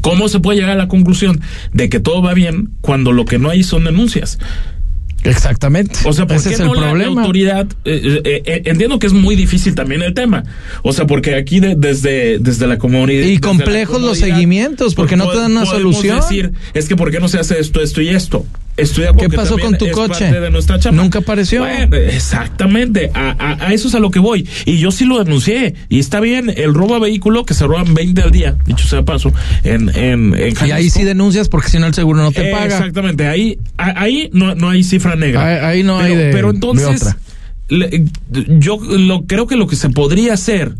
¿Cómo se puede llegar a la conclusión de que todo va bien cuando lo que no hay son denuncias? Exactamente. O sea, ¿por Ese qué es no la- la, problema. autoridad? eh, eh, eh, entiendo que es muy difícil también el tema. O sea, porque aquí de- desde, desde la comunidad. Y complejos los seguimientos, porque no te dan una solución. decir, es que ¿por qué no se hace esto, esto y esto? Estoy ¿Qué pasó con tu coche? Nunca apareció. Bueno, exactamente. A, a- a eso es a lo que voy. Y yo sí lo denuncié. Y está bien, el robo a vehículo que se roban 20 al día, dicho sea paso, en, en, en Y ahí sí denuncias porque si no el seguro no te Eh, paga. Exactamente, ahí, ahí no, no hay cifra negra. Ahí- ahí no pero, hay de- Pero de entonces, otra. le- yo lo, creo que lo que se podría hacer,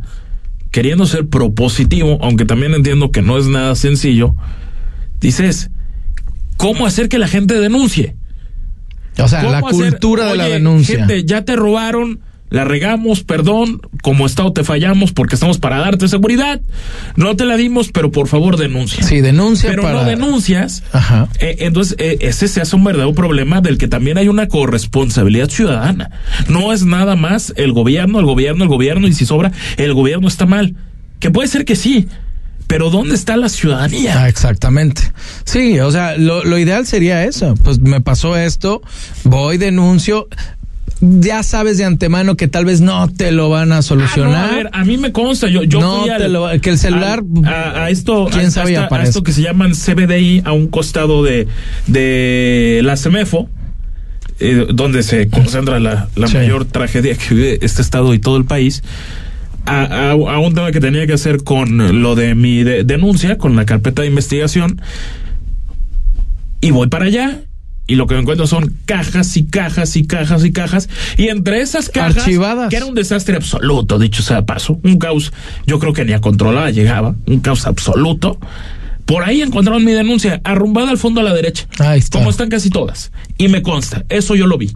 queriendo ser propositivo, aunque también entiendo que no es nada sencillo, dices, ¿cómo hacer que la gente denuncie? O sea, la ¿Cómo hacer, cultura de la "Oye, denuncia. Gente, ya te robaron, la regamos, perdón, como Estado te fallamos porque estamos para darte seguridad. No te la dimos, pero por favor denuncia. Sí, denuncia Pero para- no denuncias. Ajá. Eh, entonces, eh, ese se hace un verdadero problema del que también hay una corresponsabilidad ciudadana. No es nada más el gobierno, el gobierno, el gobierno, y si sobra, el gobierno está mal. Que puede ser que sí, pero ¿dónde está la ciudadanía? Ah, exactamente. Sí, o sea, lo, lo ideal sería eso. Pues me pasó esto, voy, denuncio. Ya sabes de antemano que tal vez no te lo van a Ah, no, solucionar. a ver, a mí me consta, yo, yo No fui al- te lo- que el celular, a, a esto, quién a, sabe, a esta- a aparezca. esto que se llaman CBDI a un costado de, de la CEMEFO, eh, donde se concentra la, la Sí. mayor tragedia que vive este estado y todo el país. A, a- a un tema que tenía que hacer con lo de mi de- denuncia, con la carpeta de investigación, y voy para allá y lo que me encuentro son cajas y cajas y cajas y cajas y entre esas cajas Archivadas. que era un desastre absoluto dicho sea de paso un caos yo creo que ni a controlada llegaba un caos absoluto por ahí encontraron mi denuncia arrumbada al fondo a la derecha Ahí está. como están casi todas y me consta eso yo lo vi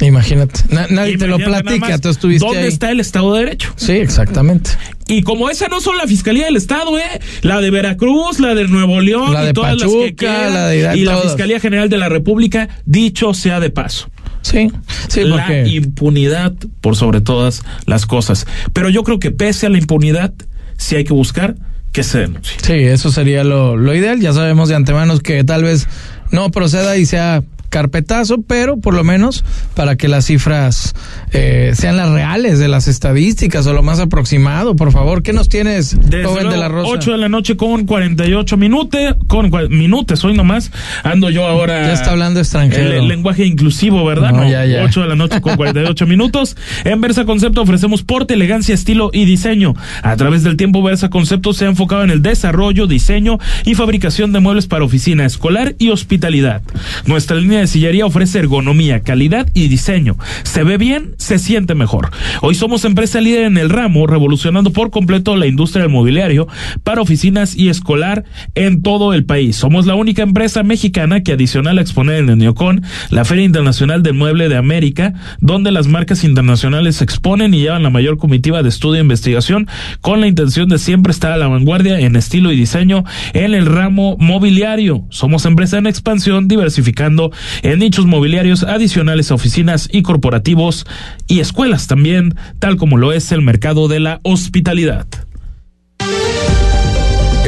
Imagínate. Na- nadie te lo platica, más, tú estuviste ¿dónde ahí. está el Estado de Derecho? Sí, exactamente. Y como esa no son la Fiscalía del Estado, ¿eh? La de Veracruz, la de Nuevo León, La y de todas las que quedan, la de- y la. Fiscalía General de la República, dicho sea de paso. Sí, sí, la porque impunidad por sobre todas las cosas. Pero yo creo que pese a la impunidad, sí hay que buscar que se denuncie. sí, eso sería lo, lo ideal. Ya sabemos de antemano que tal vez no proceda y sea carpetazo, pero por lo menos para que las cifras eh, sean las reales de las estadísticas o lo más aproximado. Por favor, ¿qué nos tienes, Desde joven de la Rosa? 8 de la noche con 48 minutos, con minutos, hoy nomás. Ando yo ahora. Ya está hablando extranjero. El, el lenguaje inclusivo, ¿verdad? No, ya, ya. 8 de la noche con 48 minutos. En Versa Concepto ofrecemos porte, elegancia, estilo y diseño. A través del tiempo, Versa Concepto se ha enfocado en el desarrollo, diseño y fabricación de muebles para oficina escolar y hospitalidad. Nuestra línea de sillería ofrece ergonomía, calidad y diseño. Se ve bien, se siente mejor. Hoy somos empresa líder en el ramo, revolucionando por completo la industria del mobiliario para oficinas y escolar en todo el país. Somos la única empresa mexicana que adicional a exponer en el Neocon, la Feria Internacional del Mueble de América, donde las marcas internacionales se exponen y llevan la mayor comitiva de estudio e investigación con la intención de siempre estar a la vanguardia en estilo y diseño en el ramo mobiliario. Somos empresa en expansión, diversificando en nichos mobiliarios adicionales a oficinas y corporativos y escuelas también, tal como lo es el mercado de la hospitalidad.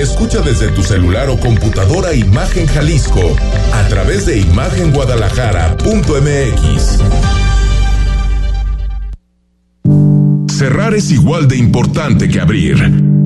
Escucha desde tu celular o computadora Imagen Jalisco a través de imagenguadalajara.mx. Cerrar es igual de importante que abrir.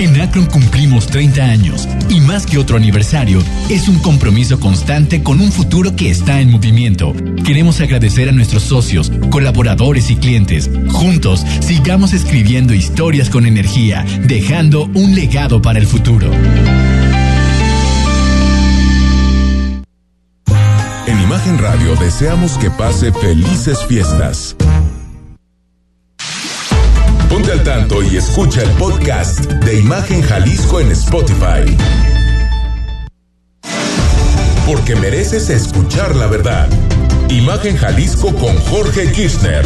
En Akron cumplimos 30 años y más que otro aniversario, es un compromiso constante con un futuro que está en movimiento. Queremos agradecer a nuestros socios, colaboradores y clientes. Juntos, sigamos escribiendo historias con energía, dejando un legado para el futuro. En Imagen Radio deseamos que pase felices fiestas. Ponte al tanto y escucha el podcast de Imagen Jalisco en Spotify. Porque mereces escuchar la verdad. Imagen Jalisco con Jorge Kirchner.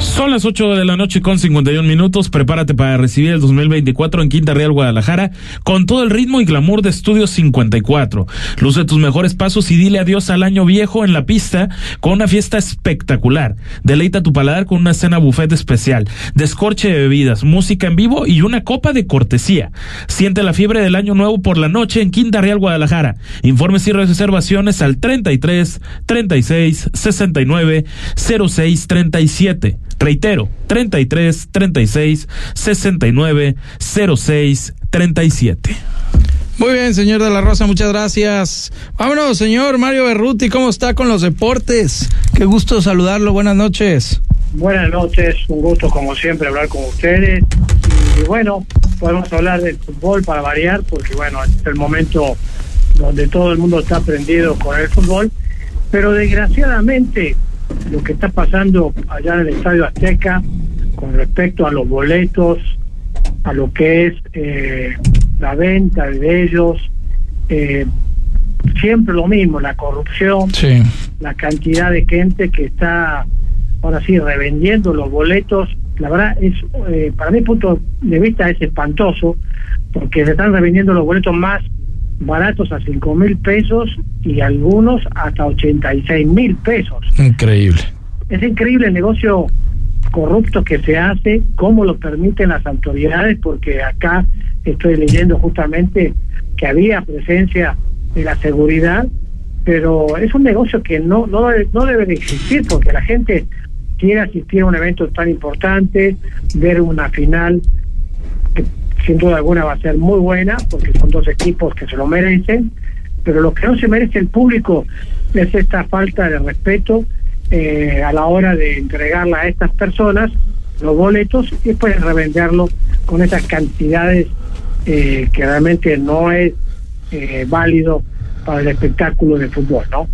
Son las 8 de la noche con 51 minutos. Prepárate para recibir el 2024 en Quinta Real, Guadalajara, con todo el ritmo y glamour de Estudio 54. Luce tus mejores pasos y dile adiós al año viejo en la pista con una fiesta espectacular. Deleita tu paladar con una cena buffet especial, descorche de bebidas, música en vivo y una copa de cortesía. Siente la fiebre del año nuevo por la noche en Quinta Real, Guadalajara. Informes y reservaciones al 33 36 69 06 37. Reitero, 33 36 69 06 37. Muy bien, señor de la Rosa, muchas gracias. Vámonos, señor Mario Berruti, ¿cómo está con los deportes? Qué gusto saludarlo, buenas noches. Buenas noches, un gusto como siempre hablar con ustedes. Y bueno, podemos hablar del fútbol para variar, porque bueno, este es el momento donde todo el mundo está prendido con el fútbol, pero desgraciadamente lo que está pasando allá en el Estadio Azteca con respecto a los boletos, a lo que es eh, la venta de ellos, eh, siempre lo mismo, la corrupción, Sí. la cantidad de gente que está ahora sí revendiendo los boletos, la verdad es, eh, para mi punto de vista es espantoso, porque se están revendiendo los boletos más baratos a cinco mil pesos y algunos hasta 86 mil pesos. Increíble. Es increíble el negocio corrupto que se hace, cómo lo permiten las autoridades, porque acá estoy leyendo justamente que había presencia de la seguridad, pero es un negocio que no no, debe- no debe de existir, porque la gente quiere asistir a un evento tan importante, ver una final sin duda alguna va a ser muy buena, porque son dos equipos que se lo merecen, pero lo que no se merece el público es esta falta de respeto eh, a la hora de entregarla a estas personas los boletos y después revenderlo con esas cantidades eh, que realmente no es eh, válido para el espectáculo de fútbol, ¿no?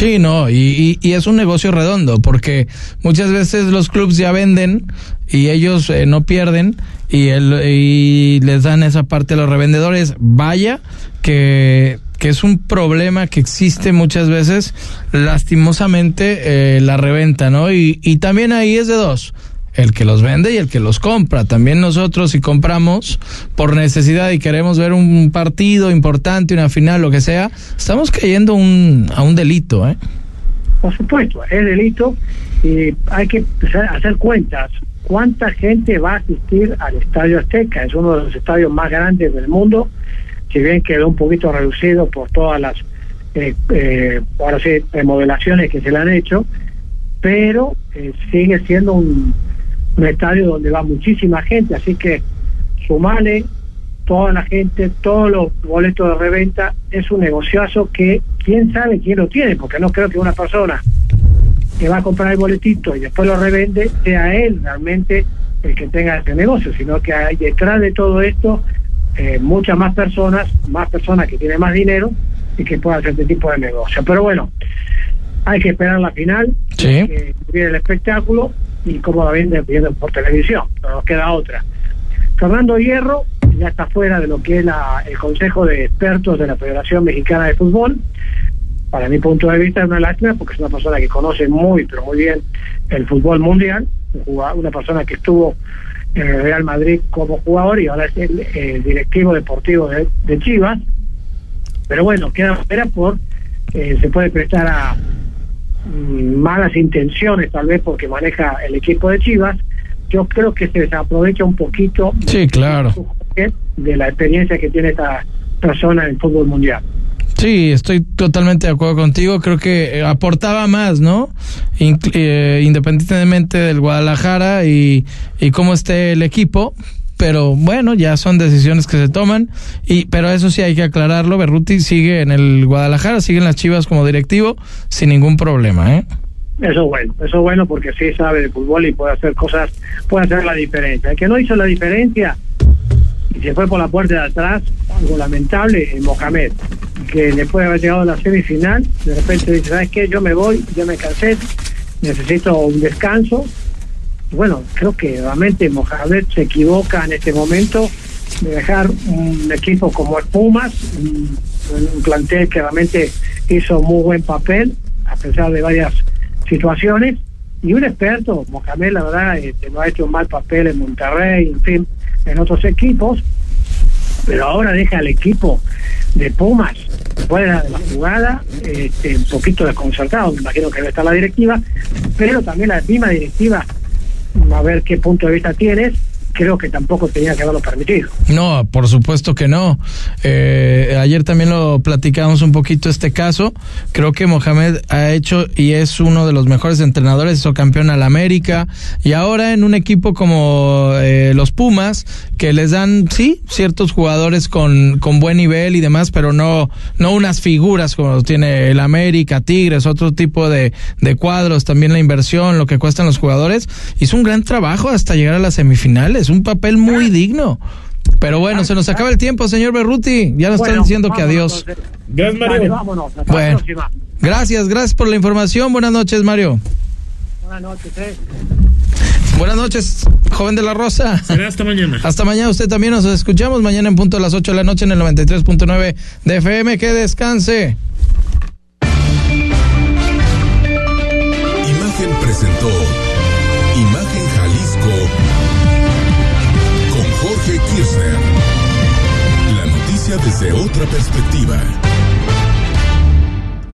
Sí, no, y, y, es un negocio redondo, porque muchas veces los clubes ya venden y ellos eh, no pierden y, el, y les dan esa parte a los revendedores. Vaya que, que es un problema que existe muchas veces, lastimosamente, eh, la reventa, ¿no? Y también ahí es de dos el que los vende y el que los compra. También nosotros si compramos por necesidad y queremos ver un partido importante, una final, lo que sea, estamos cayendo un, a un delito. ¿eh? Por supuesto, es delito y hay que hacer cuentas. ¿Cuánta gente va a asistir al Estadio Azteca? Es uno de los estadios más grandes del mundo, si bien quedó un poquito reducido por todas las eh, eh, ahora sí, remodelaciones que se le han hecho, pero eh, sigue siendo un un estadio donde va muchísima gente, así que sumale toda la gente, todos los boletos de reventa, es un negociazo que quién sabe quién lo tiene, porque no creo que una persona que va a comprar el boletito y después lo revende sea él realmente el que tenga ese negocio, sino que hay detrás de todo esto eh, muchas más personas, más personas que tienen más dinero y que puedan hacer este tipo de negocio. Pero bueno, hay que esperar la final, sí. que viene el espectáculo y cómo venden viendo por televisión, no nos queda otra. Fernando Hierro ya está fuera de lo que es la, el Consejo de Expertos de la Federación Mexicana de Fútbol. Para mi punto de vista es una lástima porque es una persona que conoce muy, pero muy bien el fútbol mundial, una persona que estuvo en el Real Madrid como jugador y ahora es el, directivo deportivo de, de, Chivas. Pero bueno, queda fuera por, eh, se puede prestar a, malas intenciones tal vez porque maneja el equipo de Chivas yo creo que se desaprovecha un poquito sí claro de la experiencia que tiene esta persona en el fútbol mundial Sí, estoy totalmente de acuerdo contigo. Creo que aportaba más, ¿no? Eh, independientemente del Guadalajara y, y cómo esté el equipo, pero bueno, ya son decisiones que se toman. Y, pero eso sí hay que aclararlo. Berruti sigue en el Guadalajara, sigue en las Chivas como directivo, sin ningún problema, ¿eh? Eso es bueno, eso es bueno porque sí sabe de fútbol y puede hacer cosas, puede hacer la diferencia. El que no hizo la diferencia y se fue por la puerta de atrás, algo lamentable, en Mohamed, que después de haber llegado a la semifinal, de repente dice, ¿sabes qué? Yo me voy, yo me cansé, necesito un descanso, bueno, creo que realmente Mohamed se equivoca en este momento de dejar un equipo como el Pumas, un, plantel que realmente hizo muy buen papel, a pesar de varias situaciones, y un experto, Mohamed, la verdad, este, no ha hecho un mal papel en Monterrey, en fin, en otros equipos, pero ahora deja al equipo de Pumas fuera de la jugada, este, un poquito desconcertado, me imagino que debe estar la directiva, pero también la misma directiva a ver qué punto de vista tienes, creo que tampoco tenía que haberlo permitido. No, por supuesto que no. Eh, ayer también lo platicamos un poquito este caso. Creo que Mohamed ha hecho y es uno de los mejores entrenadores, hizo campeón al América y ahora en un equipo como eh, los Pumas que les dan sí ciertos jugadores con, con buen nivel y demás, pero no no unas figuras como tiene el América, Tigres, otro tipo de, de cuadros, también la inversión, lo que cuestan los jugadores. Hizo un gran trabajo hasta llegar a las semifinales, un papel muy digno. Pero bueno, se nos acaba el tiempo, señor Berruti. Ya nos bueno, están diciendo que adiós. Gracias, Mario. Dale, vámonos, hasta bueno, la próxima. gracias, gracias por la información. Buenas noches, Mario. Buenas noches, eh. Buenas noches, joven de la Rosa. Será hasta mañana. Hasta mañana, usted también nos escuchamos. Mañana en punto a las 8 de la noche en el 93.9 de FM. Que descanse. Imagen presentó La noticia desde otra perspectiva.